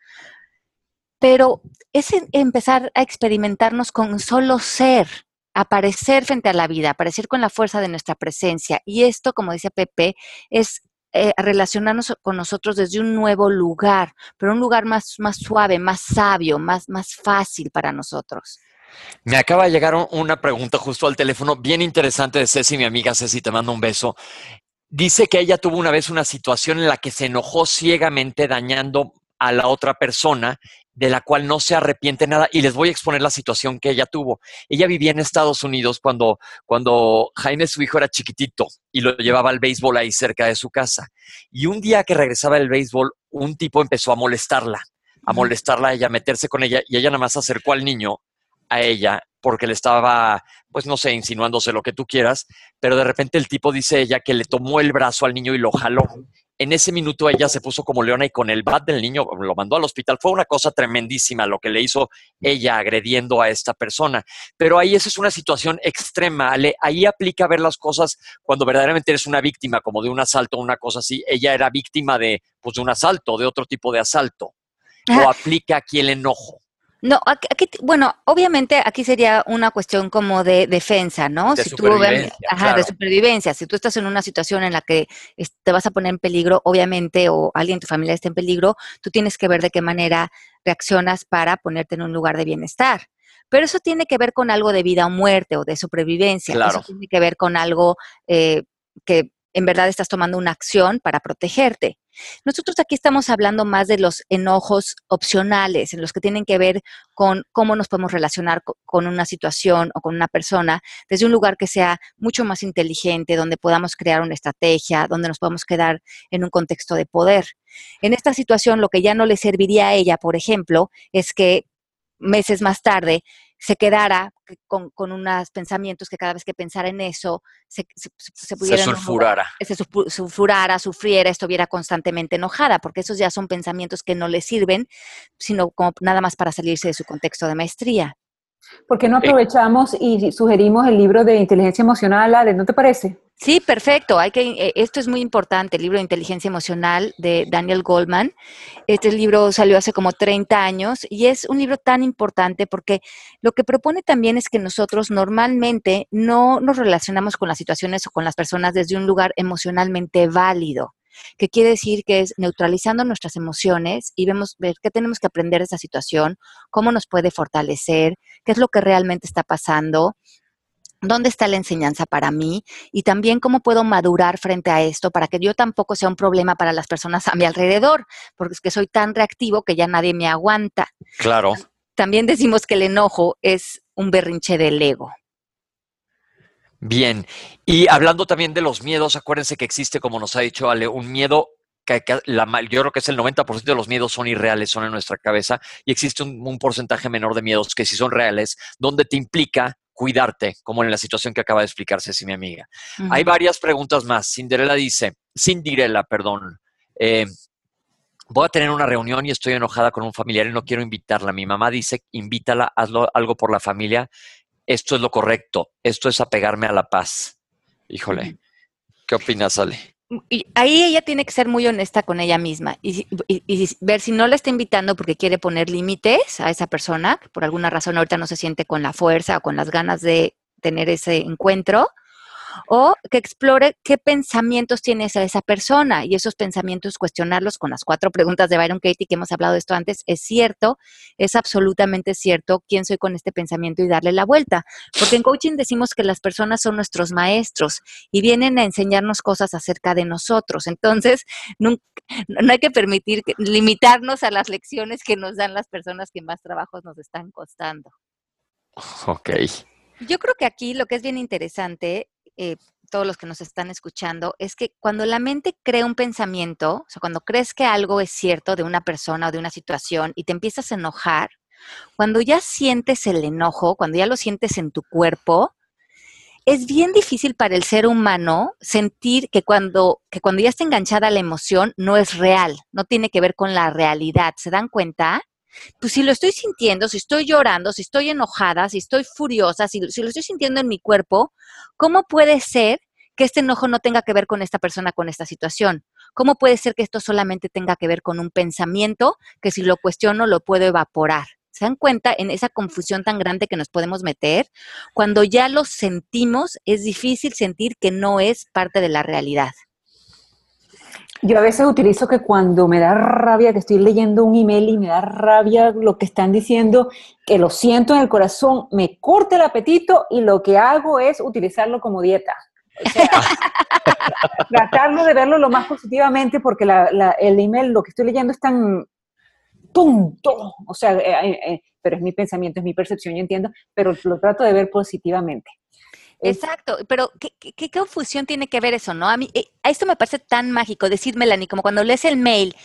Pero es empezar a experimentarnos con solo ser, aparecer frente a la vida, aparecer con la fuerza de nuestra presencia. Y esto, como decía Pepe, es eh, relacionarnos con nosotros desde un nuevo lugar, pero un lugar más, más suave, más sabio, más, más fácil para nosotros. Me acaba de llegar una pregunta justo al teléfono, bien interesante de Ceci, mi amiga Ceci, te mando un beso. Dice que ella tuvo una vez una situación en la que se enojó ciegamente dañando a la otra persona de la cual no se arrepiente nada. Y les voy a exponer la situación que ella tuvo. Ella vivía en Estados Unidos cuando, cuando Jaime, su hijo, era chiquitito y lo llevaba al béisbol ahí cerca de su casa. Y un día que regresaba del béisbol, un tipo empezó a molestarla, a molestarla a ella, a meterse con ella, y ella nada más acercó al niño a ella porque le estaba, pues no sé, insinuándose lo que tú quieras, pero de repente el tipo dice ella que le tomó el brazo al niño y lo jaló en ese minuto ella se puso como leona y con el bat del niño lo mandó al hospital. Fue una cosa tremendísima lo que le hizo ella agrediendo a esta persona. Pero ahí esa es una situación extrema. ahí aplica ver las cosas cuando verdaderamente eres una víctima, como de un asalto o una cosa así. Ella era víctima de, pues, de un asalto, de otro tipo de asalto. O aplica aquí el enojo. No, aquí, bueno, obviamente aquí sería una cuestión como de defensa, ¿no? De si supervivencia, tú, ajá, de supervivencia. Si tú estás en una situación en la que te vas a poner en peligro, obviamente, o alguien de tu familia está en peligro, tú tienes que ver de qué manera reaccionas para ponerte en un lugar de bienestar. Pero eso tiene que ver con algo de vida o muerte o de supervivencia. Eso tiene que ver con algo eh, que en verdad estás tomando una acción para protegerte. Nosotros aquí estamos hablando más de los enojos opcionales, en los que tienen que ver con cómo nos podemos relacionar con una situación o con una persona desde un lugar que sea mucho más inteligente, donde podamos crear una estrategia, donde nos podamos quedar en un contexto de poder. En esta situación, lo que ya no le serviría a ella, por ejemplo, es que meses más tarde se quedara con, unos pensamientos que cada vez que pensara en eso se, se, pudiera... Se sulfurara. Se sulfurara, sufriera, estuviera constantemente enojada, porque esos ya son pensamientos que no le sirven, sino como nada más para salirse de su contexto de maestría. ¿Por qué no aprovechamos y sugerimos el libro de inteligencia emocional, Ale? ¿No te parece? Sí, perfecto. Hay que, eh, esto es muy importante, el libro de inteligencia emocional de Daniel Goldman. Este libro salió hace como 30 años y es un libro tan importante porque lo que propone también es que nosotros normalmente no nos relacionamos con las situaciones o con las personas desde un lugar emocionalmente válido que quiere decir que es neutralizando nuestras emociones y vemos ver qué tenemos que aprender de esa situación, cómo nos puede fortalecer, qué es lo que realmente está pasando ¿Dónde está la enseñanza para mí? Y también cómo puedo madurar frente a esto para que yo tampoco sea un problema para las personas a mi alrededor, porque es que soy tan reactivo que ya nadie me aguanta. Claro. También decimos que el enojo es un berrinche del ego. Bien, y hablando también de los miedos, acuérdense que existe, como nos ha dicho Ale, un miedo que, la, yo creo que es el 90% de los miedos son irreales, son en nuestra cabeza, y existe un, porcentaje menor de miedos que sí son reales, donde te implica cuidarte, como en la situación que acaba de explicarse si mi amiga. Hay varias preguntas más. Cinderella dice, Cinderella, perdón, eh, voy a tener una reunión y estoy enojada con un familiar y no quiero invitarla. Mi mamá dice, invítala, hazlo algo por la familia. Esto es lo correcto. Esto es apegarme a la paz. Híjole, ¿qué opinas, Ale? Y ahí ella tiene que ser muy honesta con ella misma y, ver si no la está invitando porque quiere poner límites a esa persona, que por alguna razón ahorita no se siente con la fuerza o con las ganas de tener ese encuentro, o que explore qué pensamientos tiene esa, esa persona y esos pensamientos cuestionarlos con las cuatro preguntas de Byron Katie que hemos hablado de esto antes. Es cierto, es absolutamente cierto quién soy con este pensamiento y darle la vuelta. Porque en coaching decimos que las personas son nuestros maestros y vienen a enseñarnos cosas acerca de nosotros. Entonces, no, no hay que permitir limitarnos a las lecciones que nos dan las personas que más trabajos nos están costando. Ok. Yo creo que aquí lo que es bien interesante eh, todos los que nos están escuchando, es que cuando la mente crea un pensamiento, o sea, cuando crees que algo es cierto de una persona o de una situación y te empiezas a enojar, cuando ya sientes el enojo, cuando ya lo sientes en tu cuerpo, es bien difícil para el ser humano sentir que cuando, que cuando ya está enganchada la emoción no es real, no tiene que ver con la realidad. ¿Se dan cuenta? Pues si lo estoy sintiendo, si estoy llorando, si estoy enojada, si estoy furiosa, si, lo estoy sintiendo en mi cuerpo, ¿cómo puede ser que este enojo no tenga que ver con esta persona, con esta situación? ¿Cómo puede ser que esto solamente tenga que ver con un pensamiento que si lo cuestiono lo puedo evaporar? ¿Se dan cuenta en esa confusión tan grande que nos podemos meter? Cuando ya lo sentimos, es difícil sentir que no es parte de la realidad. Yo a veces utilizo que cuando me da rabia, que estoy leyendo un email y me da rabia lo que están diciendo, que lo siento en el corazón, me corta el apetito y lo que hago es utilizarlo como dieta. O sea, tratarlo de verlo lo más positivamente porque el email, lo que estoy leyendo es tan tonto, o sea, eh, eh, eh, pero es mi pensamiento, es mi percepción, yo entiendo, pero lo trato de ver positivamente. Exacto, pero ¿qué, confusión tiene que ver eso, no? A mí, eh, a esto me parece tan mágico, decir, Melanie, como cuando lees el mail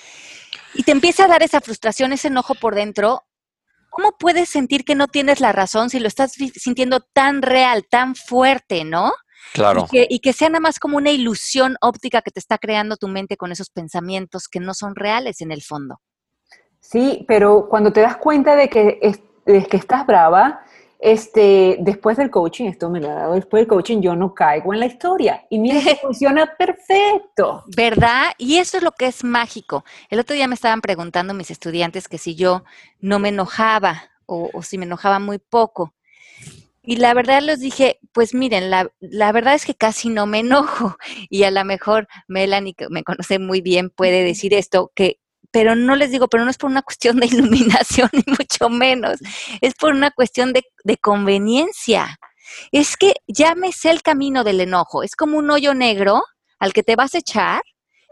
y te empieza a dar esa frustración, ese enojo por dentro, ¿cómo puedes sentir que no tienes la razón si lo estás sintiendo tan real, tan fuerte, no? Claro. Y que, y que sea nada más como una ilusión óptica que te está creando tu mente con esos pensamientos que no son reales en el fondo. Sí, pero cuando te das cuenta de que, de que estás brava, este, después del coaching, esto me lo ha dado después del coaching, yo no caigo en la historia. Y mira funciona perfecto. ¿Verdad? Y eso es lo que es mágico. El otro día me estaban preguntando mis estudiantes que si yo no me enojaba o, si me enojaba muy poco. Y la verdad les dije, pues miren, la, la, verdad es que casi no me enojo. Y a lo mejor Melanie, que me conoce muy bien, puede decir esto, que, pero no les digo, pero no es por una cuestión de iluminación, ni mucho menos. Es por una cuestión de, de conveniencia. Es que ya me sé el camino del enojo. Es como un hoyo negro al que te vas a echar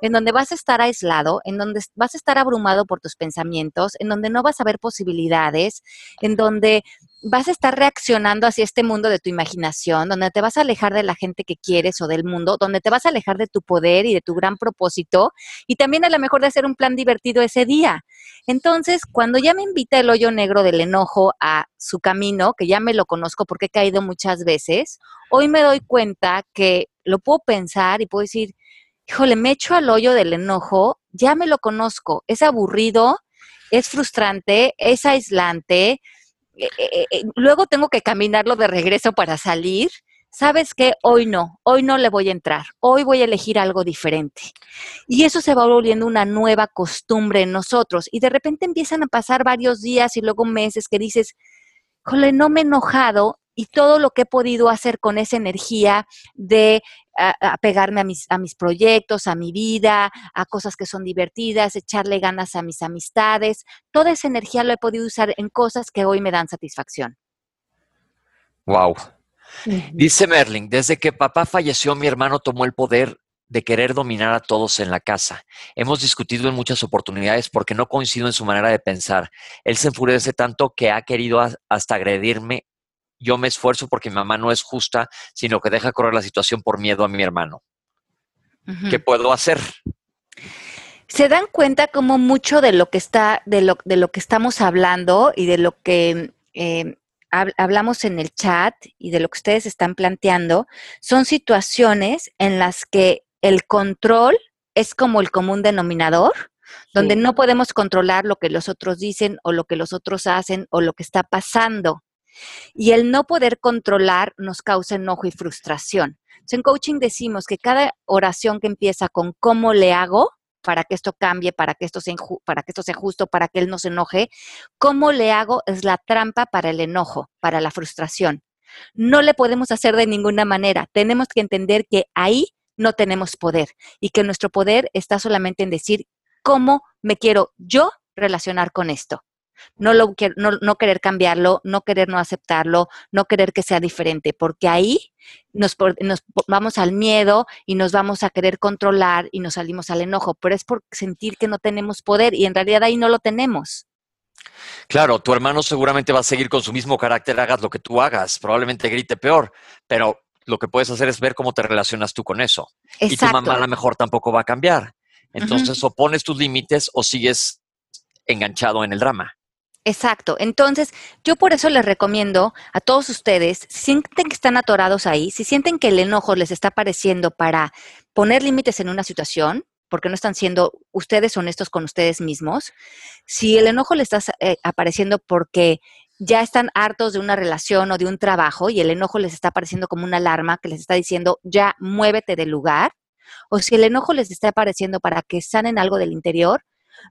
en donde vas a estar aislado, en donde vas a estar abrumado por tus pensamientos, en donde no vas a ver posibilidades, en donde vas a estar reaccionando hacia este mundo de tu imaginación, donde te vas a alejar de la gente que quieres o del mundo, donde te vas a alejar de tu poder y de tu gran propósito y también a lo mejor de hacer un plan divertido ese día. Entonces, cuando ya me invita el hoyo negro del enojo a su camino, que ya me lo conozco porque he caído muchas veces, hoy me doy cuenta que lo puedo pensar y puedo decir, híjole, me echo al hoyo del enojo, ya me lo conozco, es aburrido, es frustrante, es aislante, eh, eh, eh, luego tengo que caminarlo de regreso para salir. ¿Sabes qué? Hoy no, hoy no le voy a entrar, hoy voy a elegir algo diferente. Y eso se va volviendo una nueva costumbre en nosotros. Y de repente empiezan a pasar varios días y luego meses que dices, jole, no me he enojado y todo lo que he podido hacer con esa energía de apegarme a, mis, a mis proyectos, a mi vida, a cosas que son divertidas, echarle ganas a mis amistades, toda esa energía lo he podido usar en cosas que hoy me dan satisfacción. Wow. Dice Merlin, desde que papá falleció, mi hermano tomó el poder de querer dominar a todos en la casa. Hemos discutido en muchas oportunidades porque no coincido en su manera de pensar. Él se enfurece tanto que ha querido hasta agredirme yo me esfuerzo porque mi mamá no es justa, sino que deja correr la situación por miedo a mi hermano. ¿Qué puedo hacer? Se dan cuenta como mucho de lo que está, de lo, de lo que estamos hablando y de lo que eh, hablamos en el chat y de lo que ustedes están planteando, son situaciones en las que el control es como el común denominador, donde no podemos controlar lo que los otros dicen o lo que los otros hacen o lo que está pasando. Y el no poder controlar nos causa enojo y frustración. en coaching decimos que cada oración que empieza con cómo le hago para que esto cambie, para que esto sea, para que esto sea justo, para que él no se enoje, cómo le hago es la trampa para el enojo, para la frustración. No le podemos hacer de ninguna manera. Tenemos que entender que ahí no tenemos poder y que nuestro poder está solamente en decir cómo me quiero yo relacionar con esto no, lo, no, no querer cambiarlo, no querer no aceptarlo, no querer que sea diferente, porque ahí nos, nos, vamos al miedo y nos vamos a querer controlar y nos salimos al enojo, pero es por sentir que no tenemos poder y en realidad ahí no lo tenemos. Claro, tu hermano seguramente va a seguir con su mismo carácter, hagas lo que tú hagas, probablemente grite peor, pero lo que puedes hacer es ver cómo te relacionas tú con eso. Y tu mamá a lo mejor tampoco va a cambiar. Entonces, o pones tus límites o sigues enganchado en el drama. Exacto. Entonces, yo por eso les recomiendo a todos ustedes, si sienten que están atorados ahí, si sienten que el enojo les está apareciendo para poner límites en una situación, porque no están siendo ustedes honestos con ustedes mismos, si el enojo les está eh, apareciendo porque ya están hartos de una relación o de un trabajo y el enojo les está apareciendo como una alarma que les está diciendo, ya muévete del lugar, o si el enojo les está apareciendo para que sanen algo del interior,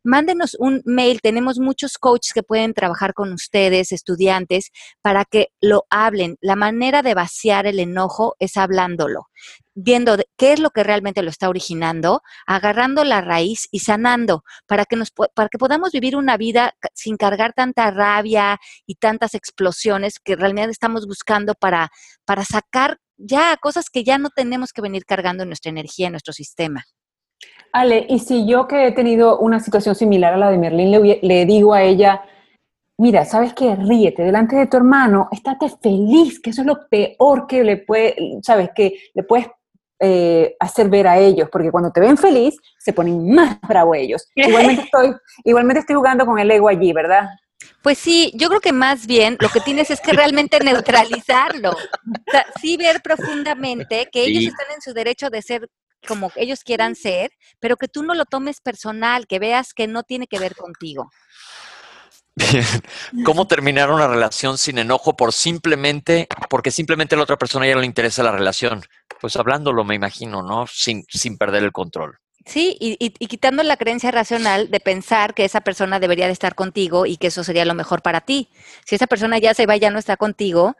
mándenos un mail. Tenemos muchos coaches que pueden trabajar con ustedes, estudiantes, para que lo hablen. La manera de vaciar el enojo es hablándolo, viendo qué es lo que realmente lo está originando, agarrando la raíz y sanando para que, nos, para que podamos vivir una vida sin cargar tanta rabia y tantas explosiones que realmente estamos buscando para, para sacar ya cosas que ya no tenemos que venir cargando en nuestra energía, en nuestro sistema. Ale, y si yo que he tenido una situación similar a la de Merlín, le, digo a ella, mira, ¿sabes qué? Ríete delante de tu hermano, estate feliz, que eso es lo peor que le puede, ¿sabes? Que le puedes eh, hacer ver a ellos, porque cuando te ven feliz, se ponen más bravos ellos. Igualmente estoy, igualmente estoy jugando con el ego allí, ¿verdad? Pues sí, yo creo que más bien lo que tienes es que realmente neutralizarlo. O sea, sí ver profundamente que ellos están en su derecho de ser como ellos quieran ser, pero que tú no lo tomes personal, que veas que no tiene que ver contigo. Bien. ¿Cómo terminar una relación sin enojo por simplemente, porque simplemente a la otra persona ya no le interesa la relación? Pues hablándolo, me imagino, ¿no? Sin, sin perder el control. Sí, y, y, quitando la creencia racional de pensar que esa persona debería de estar contigo y que eso sería lo mejor para ti. Si esa persona ya se va, ya no está contigo,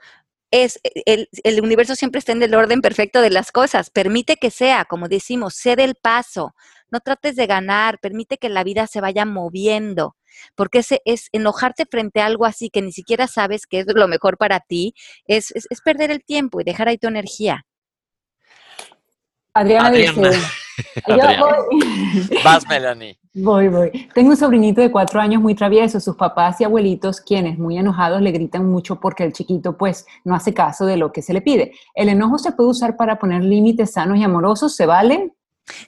es el, el, universo siempre está en el orden perfecto de las cosas. Permite que sea, como decimos, cede el paso. No trates de ganar, permite que la vida se vaya moviendo. Porque ese es enojarte frente a algo así que ni siquiera sabes que es lo mejor para ti, es, es, perder el tiempo y dejar ahí tu energía. Adriana, dice, Vas, Melanie. Voy, voy. Tengo un sobrinito de cuatro años muy travieso. Sus papás y abuelitos, quienes muy enojados le gritan mucho porque el chiquito pues no hace caso de lo que se le pide. ¿El enojo se puede usar para poner límites sanos y amorosos? ¿Se vale?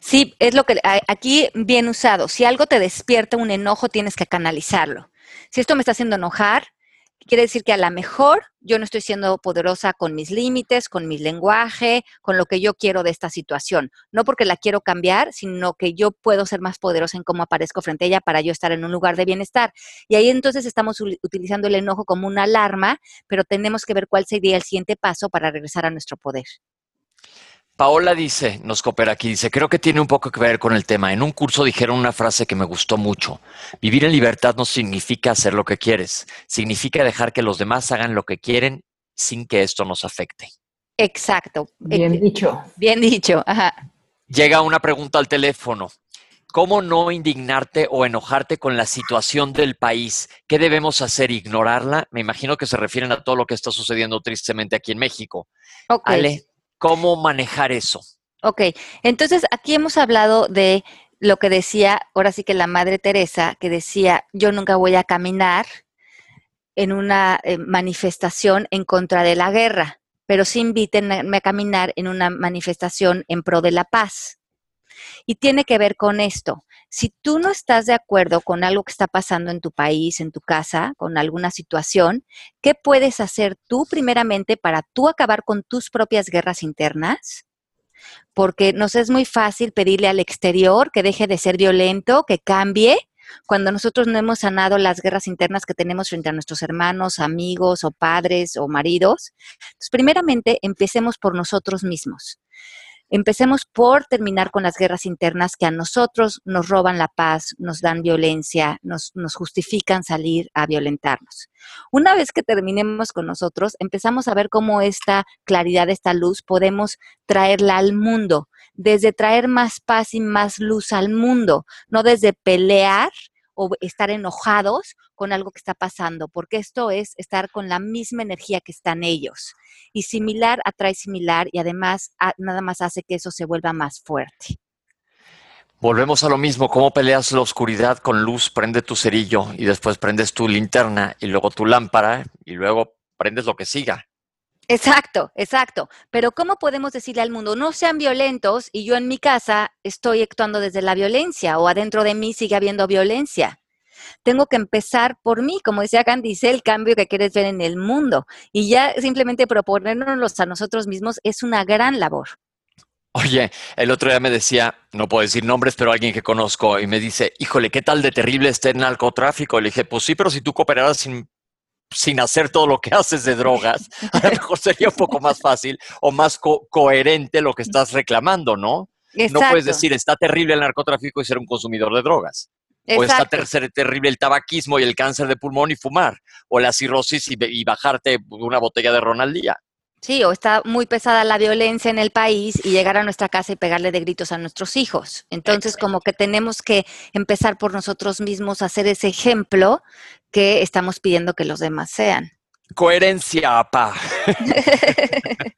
Sí, es lo que aquí bien usado. Si algo te despierta un enojo, tienes que canalizarlo. Si esto me está haciendo enojar, quiere decir que a lo mejor yo no estoy siendo poderosa con mis límites, con mi lenguaje, con lo que yo quiero de esta situación. No porque la quiero cambiar, sino que yo puedo ser más poderosa en cómo aparezco frente a ella para yo estar en un lugar de bienestar. Y ahí entonces estamos utilizando el enojo como una alarma, pero tenemos que ver cuál sería el siguiente paso para regresar a nuestro poder. Paola dice, nos coopera aquí, dice, creo que tiene un poco que ver con el tema. En un curso dijeron una frase que me gustó mucho. Vivir en libertad no significa hacer lo que quieres, significa dejar que los demás hagan lo que quieren sin que esto nos afecte. Exacto. Bien dicho. Bien dicho. Llega una pregunta al teléfono. ¿Cómo no indignarte o enojarte con la situación del país? ¿Qué debemos hacer? ¿Ignorarla? Me imagino que se refieren a todo lo que está sucediendo tristemente aquí en México. Okay. ¿Cómo manejar eso? Ok, entonces aquí hemos hablado de lo que decía, ahora sí que la Madre Teresa, que decía, yo nunca voy a caminar en una eh, manifestación en contra de la guerra, pero sí invítenme a caminar en una manifestación en pro de la paz. Y tiene que ver con esto. Si tú no estás de acuerdo con algo que está pasando en tu país, en tu casa, con alguna situación, ¿qué puedes hacer tú primeramente para tú acabar con tus propias guerras internas? Porque nos es muy fácil pedirle al exterior que deje de ser violento, que cambie, cuando nosotros no hemos sanado las guerras internas que tenemos frente a nuestros hermanos, amigos o padres o maridos. Entonces, primeramente, empecemos por nosotros mismos. Empecemos por terminar con las guerras internas que a nosotros nos roban la paz, nos dan violencia, nos, justifican salir a violentarnos. Una vez que terminemos con nosotros, empezamos a ver cómo esta claridad, esta luz, podemos traerla al mundo, desde traer más paz y más luz al mundo, no desde pelear o estar enojados con algo que está pasando, porque esto es estar con la misma energía que están ellos. Y similar atrae similar y además nada más hace que eso se vuelva más fuerte. Volvemos a lo mismo, cómo peleas la oscuridad con luz, prende tu cerillo y después prendes tu linterna y luego tu lámpara y luego prendes lo que siga. Exacto, exacto. Pero ¿cómo podemos decirle al mundo, no sean violentos y yo en mi casa estoy actuando desde la violencia o adentro de mí sigue habiendo violencia? Tengo que empezar por mí, como decía Candice, el cambio que quieres ver en el mundo. Y ya simplemente proponernos a nosotros mismos es una gran labor. Oye, el otro día me decía, no puedo decir nombres, pero alguien que conozco, y me dice, híjole, ¿qué tal de terrible está el narcotráfico? Le dije, pues sí, pero si tú cooperaras sin, sin hacer todo lo que haces de drogas, a lo mejor sería un poco más fácil o más coherente lo que estás reclamando, ¿no? No puedes decir, está terrible el narcotráfico y ser un consumidor de drogas. O está terrible el tabaquismo y el cáncer de pulmón y fumar. O la cirrosis y, bajarte una botella de ron al día. Sí, o está muy pesada la violencia en el país y llegar a nuestra casa y pegarle de gritos a nuestros hijos. Entonces, como que tenemos que empezar por nosotros mismos a hacer ese ejemplo que estamos pidiendo que los demás sean. Coherencia, apa.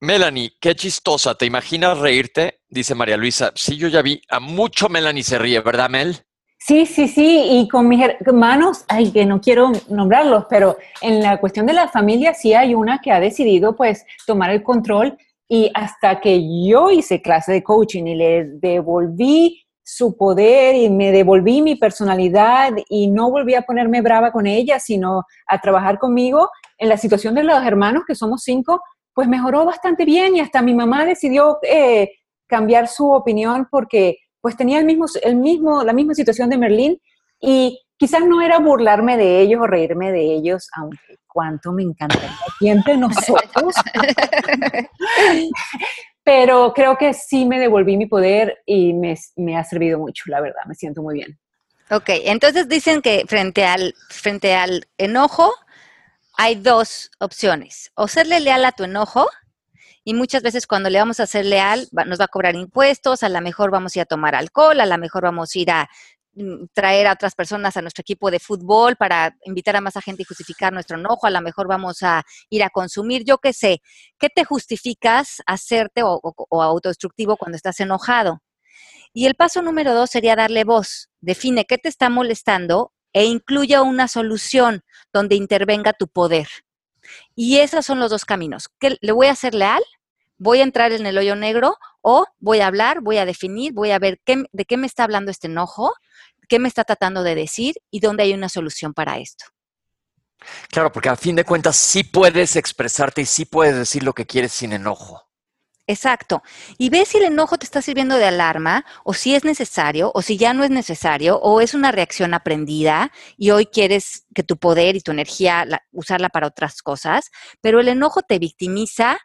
Melanie, qué chistosa. ¿Te imaginas reírte? Dice María Luisa. Sí, yo ya vi. A mucho Melanie se ríe, ¿verdad, Mel? Sí, sí, sí. Y con mis hermanos, ay, que no quiero nombrarlos, pero en la cuestión de la familia sí hay una que ha decidido pues tomar el control y hasta que yo hice clase de coaching y le devolví su poder y me devolví mi personalidad y no volví a ponerme brava con ella, sino a trabajar conmigo en la situación de los hermanos, que somos cinco, pues mejoró bastante bien y hasta mi mamá decidió eh, cambiar su opinión porque pues tenía el mismo, el mismo, la misma situación de Merlín y quizás no era burlarme de ellos o reírme de ellos, aunque cuánto me encantaría aquí entre nosotros. pero creo que sí me devolví mi poder y me, me ha servido mucho, la verdad, me siento muy bien. Ok, entonces dicen que frente al, frente al enojo hay dos opciones, o serle leal a tu enojo, y muchas veces cuando le vamos a ser leal nos va a cobrar impuestos, a lo mejor vamos a ir a tomar alcohol, a lo mejor vamos a ir a mm, traer a otras personas a nuestro equipo de fútbol para invitar a más gente y justificar nuestro enojo, a lo mejor vamos a ir a consumir, yo qué sé, ¿qué te justificas hacerte o, o autodestructivo cuando estás enojado? Y el paso número dos sería darle voz. Define qué te está molestando e incluya una solución donde intervenga tu poder. Y esos son los dos caminos. ¿Qué, ¿Le voy a ser leal? ¿Voy a entrar en el hoyo negro? ¿O voy a hablar, voy a definir, voy a ver qué, de qué me está hablando este enojo? ¿Qué me está tratando de decir? ¿Y dónde hay una solución para esto? Claro, porque a fin de cuentas sí puedes expresarte y sí puedes decir lo que quieres sin enojo. Exacto. Y ves si el enojo te está sirviendo de alarma, o si es necesario, o si ya no es necesario, o es una reacción aprendida y hoy quieres que tu poder y tu energía usarla para otras cosas. Pero el enojo te victimiza,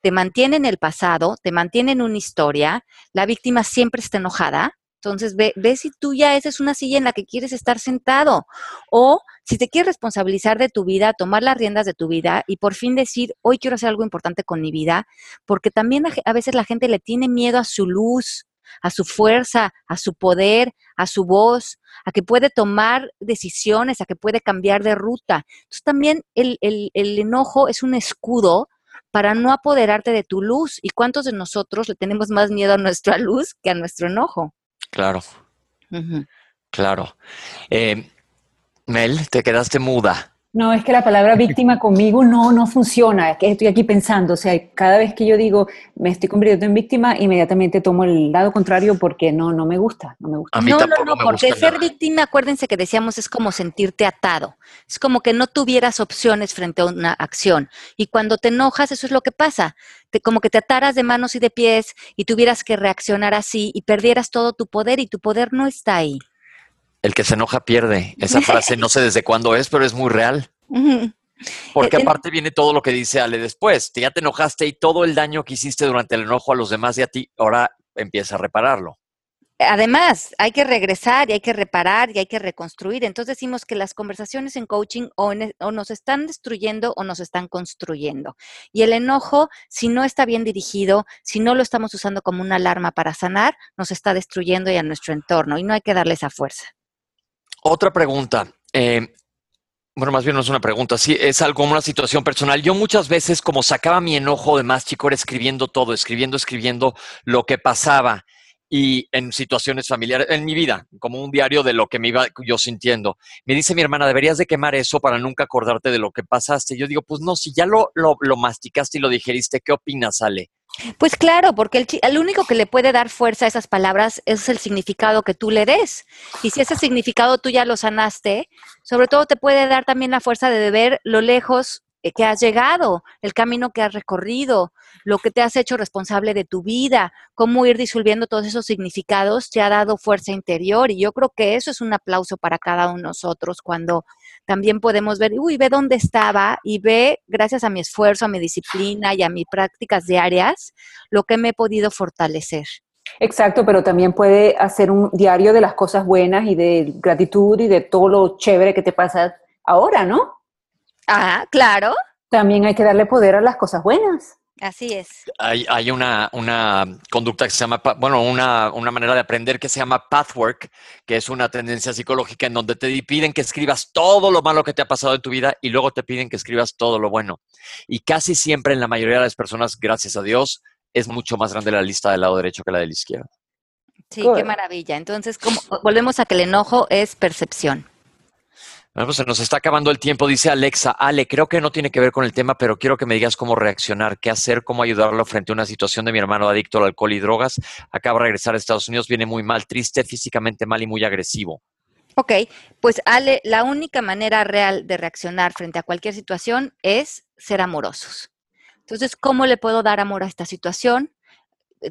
te mantiene en el pasado, te mantiene en una historia. La víctima siempre está enojada entonces, ve, ve si tú ya esa es una silla en la que quieres estar sentado. O si te quieres responsabilizar de tu vida, tomar las riendas de tu vida y por fin decir, hoy quiero hacer algo importante con mi vida, porque también a, veces la gente le tiene miedo a su luz, a su fuerza, a su poder, a su voz, a que puede tomar decisiones, a que puede cambiar de ruta. Entonces también el, el, el enojo es un escudo para no apoderarte de tu luz. ¿Y cuántos de nosotros le tenemos más miedo a nuestra luz que a nuestro enojo? Claro. Claro. Eh, Mel, te quedaste muda. No, es que la palabra víctima conmigo no, no funciona. Es que estoy aquí pensando, o sea, cada vez que yo digo me estoy convirtiendo en víctima, inmediatamente tomo el lado contrario porque no, no me gusta, no me gusta. no, no, no, porque ser víctima, acuérdense que decíamos, es como sentirte atado. Es como que no tuvieras opciones frente a una acción. Y cuando te enojas, eso es lo que pasa. Te, como que te ataras de manos y de pies y tuvieras que reaccionar así y perdieras todo tu poder y tu poder no está ahí. El que se enoja pierde. Esa frase no sé desde cuándo es, pero es muy real. Porque aparte viene todo lo que dice Ale después. Ya te enojaste y todo el daño que hiciste durante el enojo a los demás y a ti, ahora empieza a repararlo. Además, hay que regresar y hay que reparar y hay que reconstruir. Entonces decimos que las conversaciones en coaching o, o, nos están destruyendo o nos están construyendo. Y el enojo, si no está bien dirigido, si no lo estamos usando como una alarma para sanar, nos está destruyendo y a nuestro entorno. Y no hay que darle esa fuerza. Otra pregunta. Eh, bueno, más bien no es una pregunta, sí, es algo como una situación personal. Yo muchas veces, como sacaba mi enojo de más chico, era escribiendo todo, escribiendo, escribiendo lo que pasaba y en situaciones familiares, en mi vida, como un diario de lo que me iba yo sintiendo. Me dice mi hermana, deberías de quemar eso para nunca acordarte de lo que pasaste. Yo digo, pues no, si ya lo, lo, lo masticaste y lo digeriste, ¿qué opinas, Ale? Pues claro, porque el, único que le puede dar fuerza a esas palabras es el significado que tú le des. Y si ese significado tú ya lo sanaste, sobre todo te puede dar también la fuerza de ver lo lejos eh, que has llegado, el camino que has recorrido, lo que te has hecho responsable de tu vida, cómo ir disolviendo todos esos significados te ha dado fuerza interior y yo creo que eso es un aplauso para cada uno de nosotros cuando también podemos ver, uy, ve dónde estaba y ve, gracias a mi esfuerzo, a mi disciplina y a mis prácticas diarias, lo que me he podido fortalecer. Exacto, pero también puede hacer un diario de las cosas buenas y de gratitud y de todo lo chévere que te pasa ahora, ¿no? Ah, claro. También hay que darle poder a las cosas buenas. Así es. Hay, hay una, una, conducta que se llama, bueno, una, una, manera de aprender que se llama pathwork, que es una tendencia psicológica en donde te piden que escribas todo lo malo que te ha pasado en tu vida y luego te piden que escribas todo lo bueno. Y casi siempre en la mayoría de las personas, gracias a Dios, es mucho más grande la lista del lado derecho que la del izquierdo. Sí, qué maravilla. Entonces, como, volvemos a que el enojo es percepción. Bueno, pues se nos está acabando el tiempo, dice Alexa. Ale, creo que no tiene que ver con el tema, pero quiero que me digas cómo reaccionar, qué hacer, cómo ayudarlo frente a una situación de mi hermano adicto al alcohol y drogas. Acaba de regresar a Estados Unidos, viene muy mal, triste, físicamente mal y muy agresivo. Ok, pues Ale, la única manera real de reaccionar frente a cualquier situación es ser amorosos. Entonces, ¿cómo le puedo dar amor a esta situación?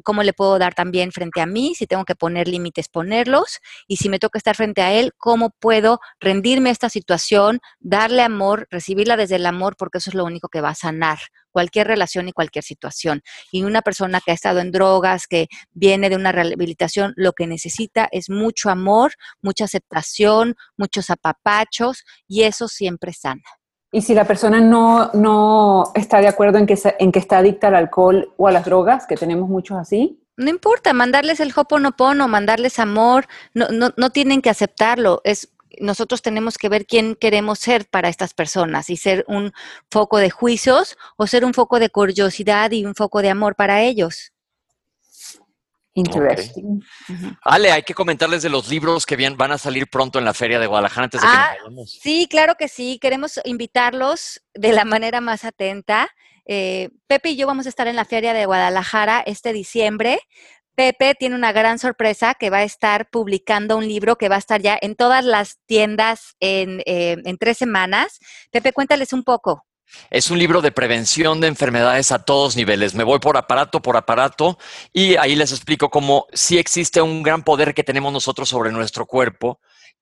Cómo le puedo dar también frente a mí, si tengo que poner límites, ponerlos, y si me toca estar frente a él, cómo puedo rendirme a esta situación, darle amor, recibirla desde el amor, porque eso es lo único que va a sanar cualquier relación y cualquier situación. Y una persona que ha estado en drogas, que viene de una rehabilitación, lo que necesita es mucho amor, mucha aceptación, muchos apapachos, y eso siempre sana. Y si la persona no, no está de acuerdo en que, en que está adicta al alcohol o a las drogas, que tenemos muchos así. No importa, mandarles el hoponopono, mandarles amor, no, no, no tienen que aceptarlo. Es, nosotros tenemos que ver quién queremos ser para estas personas y ser un foco de juicios o ser un foco de curiosidad y un foco de amor para ellos. Interesting. Ale, hay que comentarles de los libros que van a salir pronto en la Feria de Guadalajara antes de que ah, Sí, claro que sí. Queremos invitarlos de la manera más atenta. Eh, Pepe y yo vamos a estar en la Feria de Guadalajara este diciembre. Pepe tiene una gran sorpresa que va a estar publicando un libro que va a estar ya en todas las tiendas en, eh, en tres semanas. Pepe, cuéntales un poco. Es un libro de prevención de enfermedades a todos niveles. Me voy por aparato por aparato y ahí les explico cómo sí existe un gran poder que tenemos nosotros sobre nuestro cuerpo.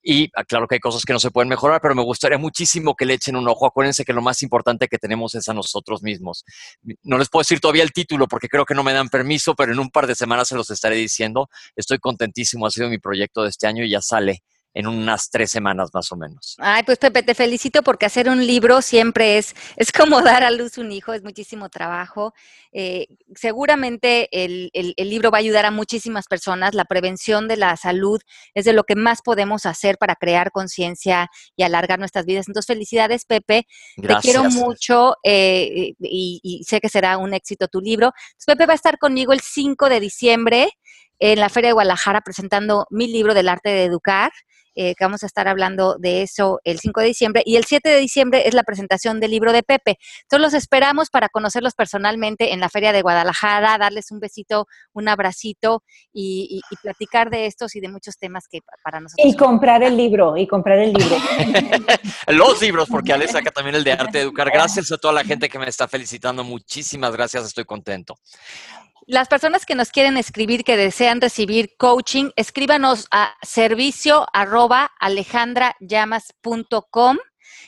Y claro que hay cosas que no se pueden mejorar, pero me gustaría muchísimo que le echen un ojo. Acuérdense que lo más importante que tenemos es a nosotros mismos. No les puedo decir todavía el título porque creo que no me dan permiso, pero en un par de semanas se los estaré diciendo. Estoy contentísimo, ha sido mi proyecto de este año y ya sale en unas tres semanas más o menos. Ay, pues Pepe, te felicito porque hacer un libro siempre es, es como dar a luz un hijo, es muchísimo trabajo. Eh, seguramente el, el, libro va a ayudar a muchísimas personas. La prevención de la salud es de lo que más podemos hacer para crear conciencia y alargar nuestras vidas. Entonces, felicidades, Pepe. Te quiero mucho eh, y, y sé que será un éxito tu libro. Entonces, Pepe va a estar conmigo el 5 de diciembre en la Feria de Guadalajara presentando mi libro del arte de educar. Eh, que vamos a estar hablando de eso el 5 de diciembre. Y el 7 de diciembre es la presentación del libro de Pepe. Entonces los esperamos para conocerlos personalmente en la Feria de Guadalajara, darles un besito, un abracito y, platicar de estos y de muchos temas que para nosotros. Y comprar el libro, y comprar el libro. los libros, porque Ale saca también el de arte de educar. Gracias a toda la gente que me está felicitando. Muchísimas gracias, estoy contento. Las personas que nos quieren escribir, que desean recibir coaching, escríbanos a servicio arroba alejandrayamas.com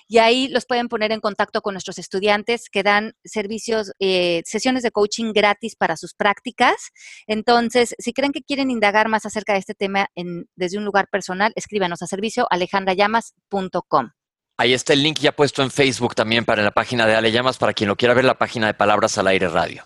y ahí los pueden poner en contacto con nuestros estudiantes que dan servicios, eh, sesiones de coaching gratis para sus prácticas. Entonces, si creen que quieren indagar más acerca de este tema desde un lugar personal, escríbanos a servicio alejandrayamas.com. Ahí está el link ya puesto en Facebook también para la página de Ale Llamas, para quien lo quiera ver, la página de Palabras al Aire Radio.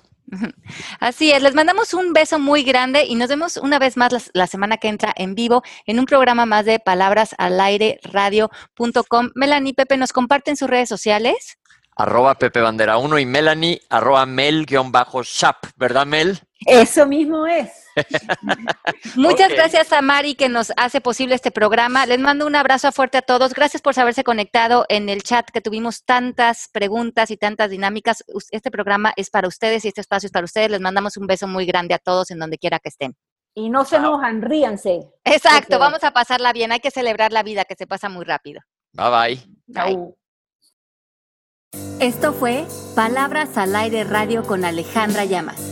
Así es, les mandamos un beso muy grande y nos vemos una vez más la, semana que entra en vivo en un programa más de palabras al aire radio.com. Melanie Pepe, ¿nos comparten sus redes sociales? Arroba Pepe Bandera 1 y Melanie, arroba Mel-Shap, ¿verdad Mel? Eso mismo es. Muchas gracias a Mari que nos hace posible este programa. Les mando un abrazo fuerte a todos. Gracias por haberse conectado en el chat que tuvimos tantas preguntas y tantas dinámicas. Este programa es para ustedes y este espacio es para ustedes. Les mandamos un beso muy grande a todos en donde quiera que estén. Y no se enojan, ríanse. Exacto, vamos a pasarla bien. Hay que celebrar la vida que se pasa muy rápido. Bye bye. Bye. Esto fue Palabras al Aire Radio con Alejandra Llamas.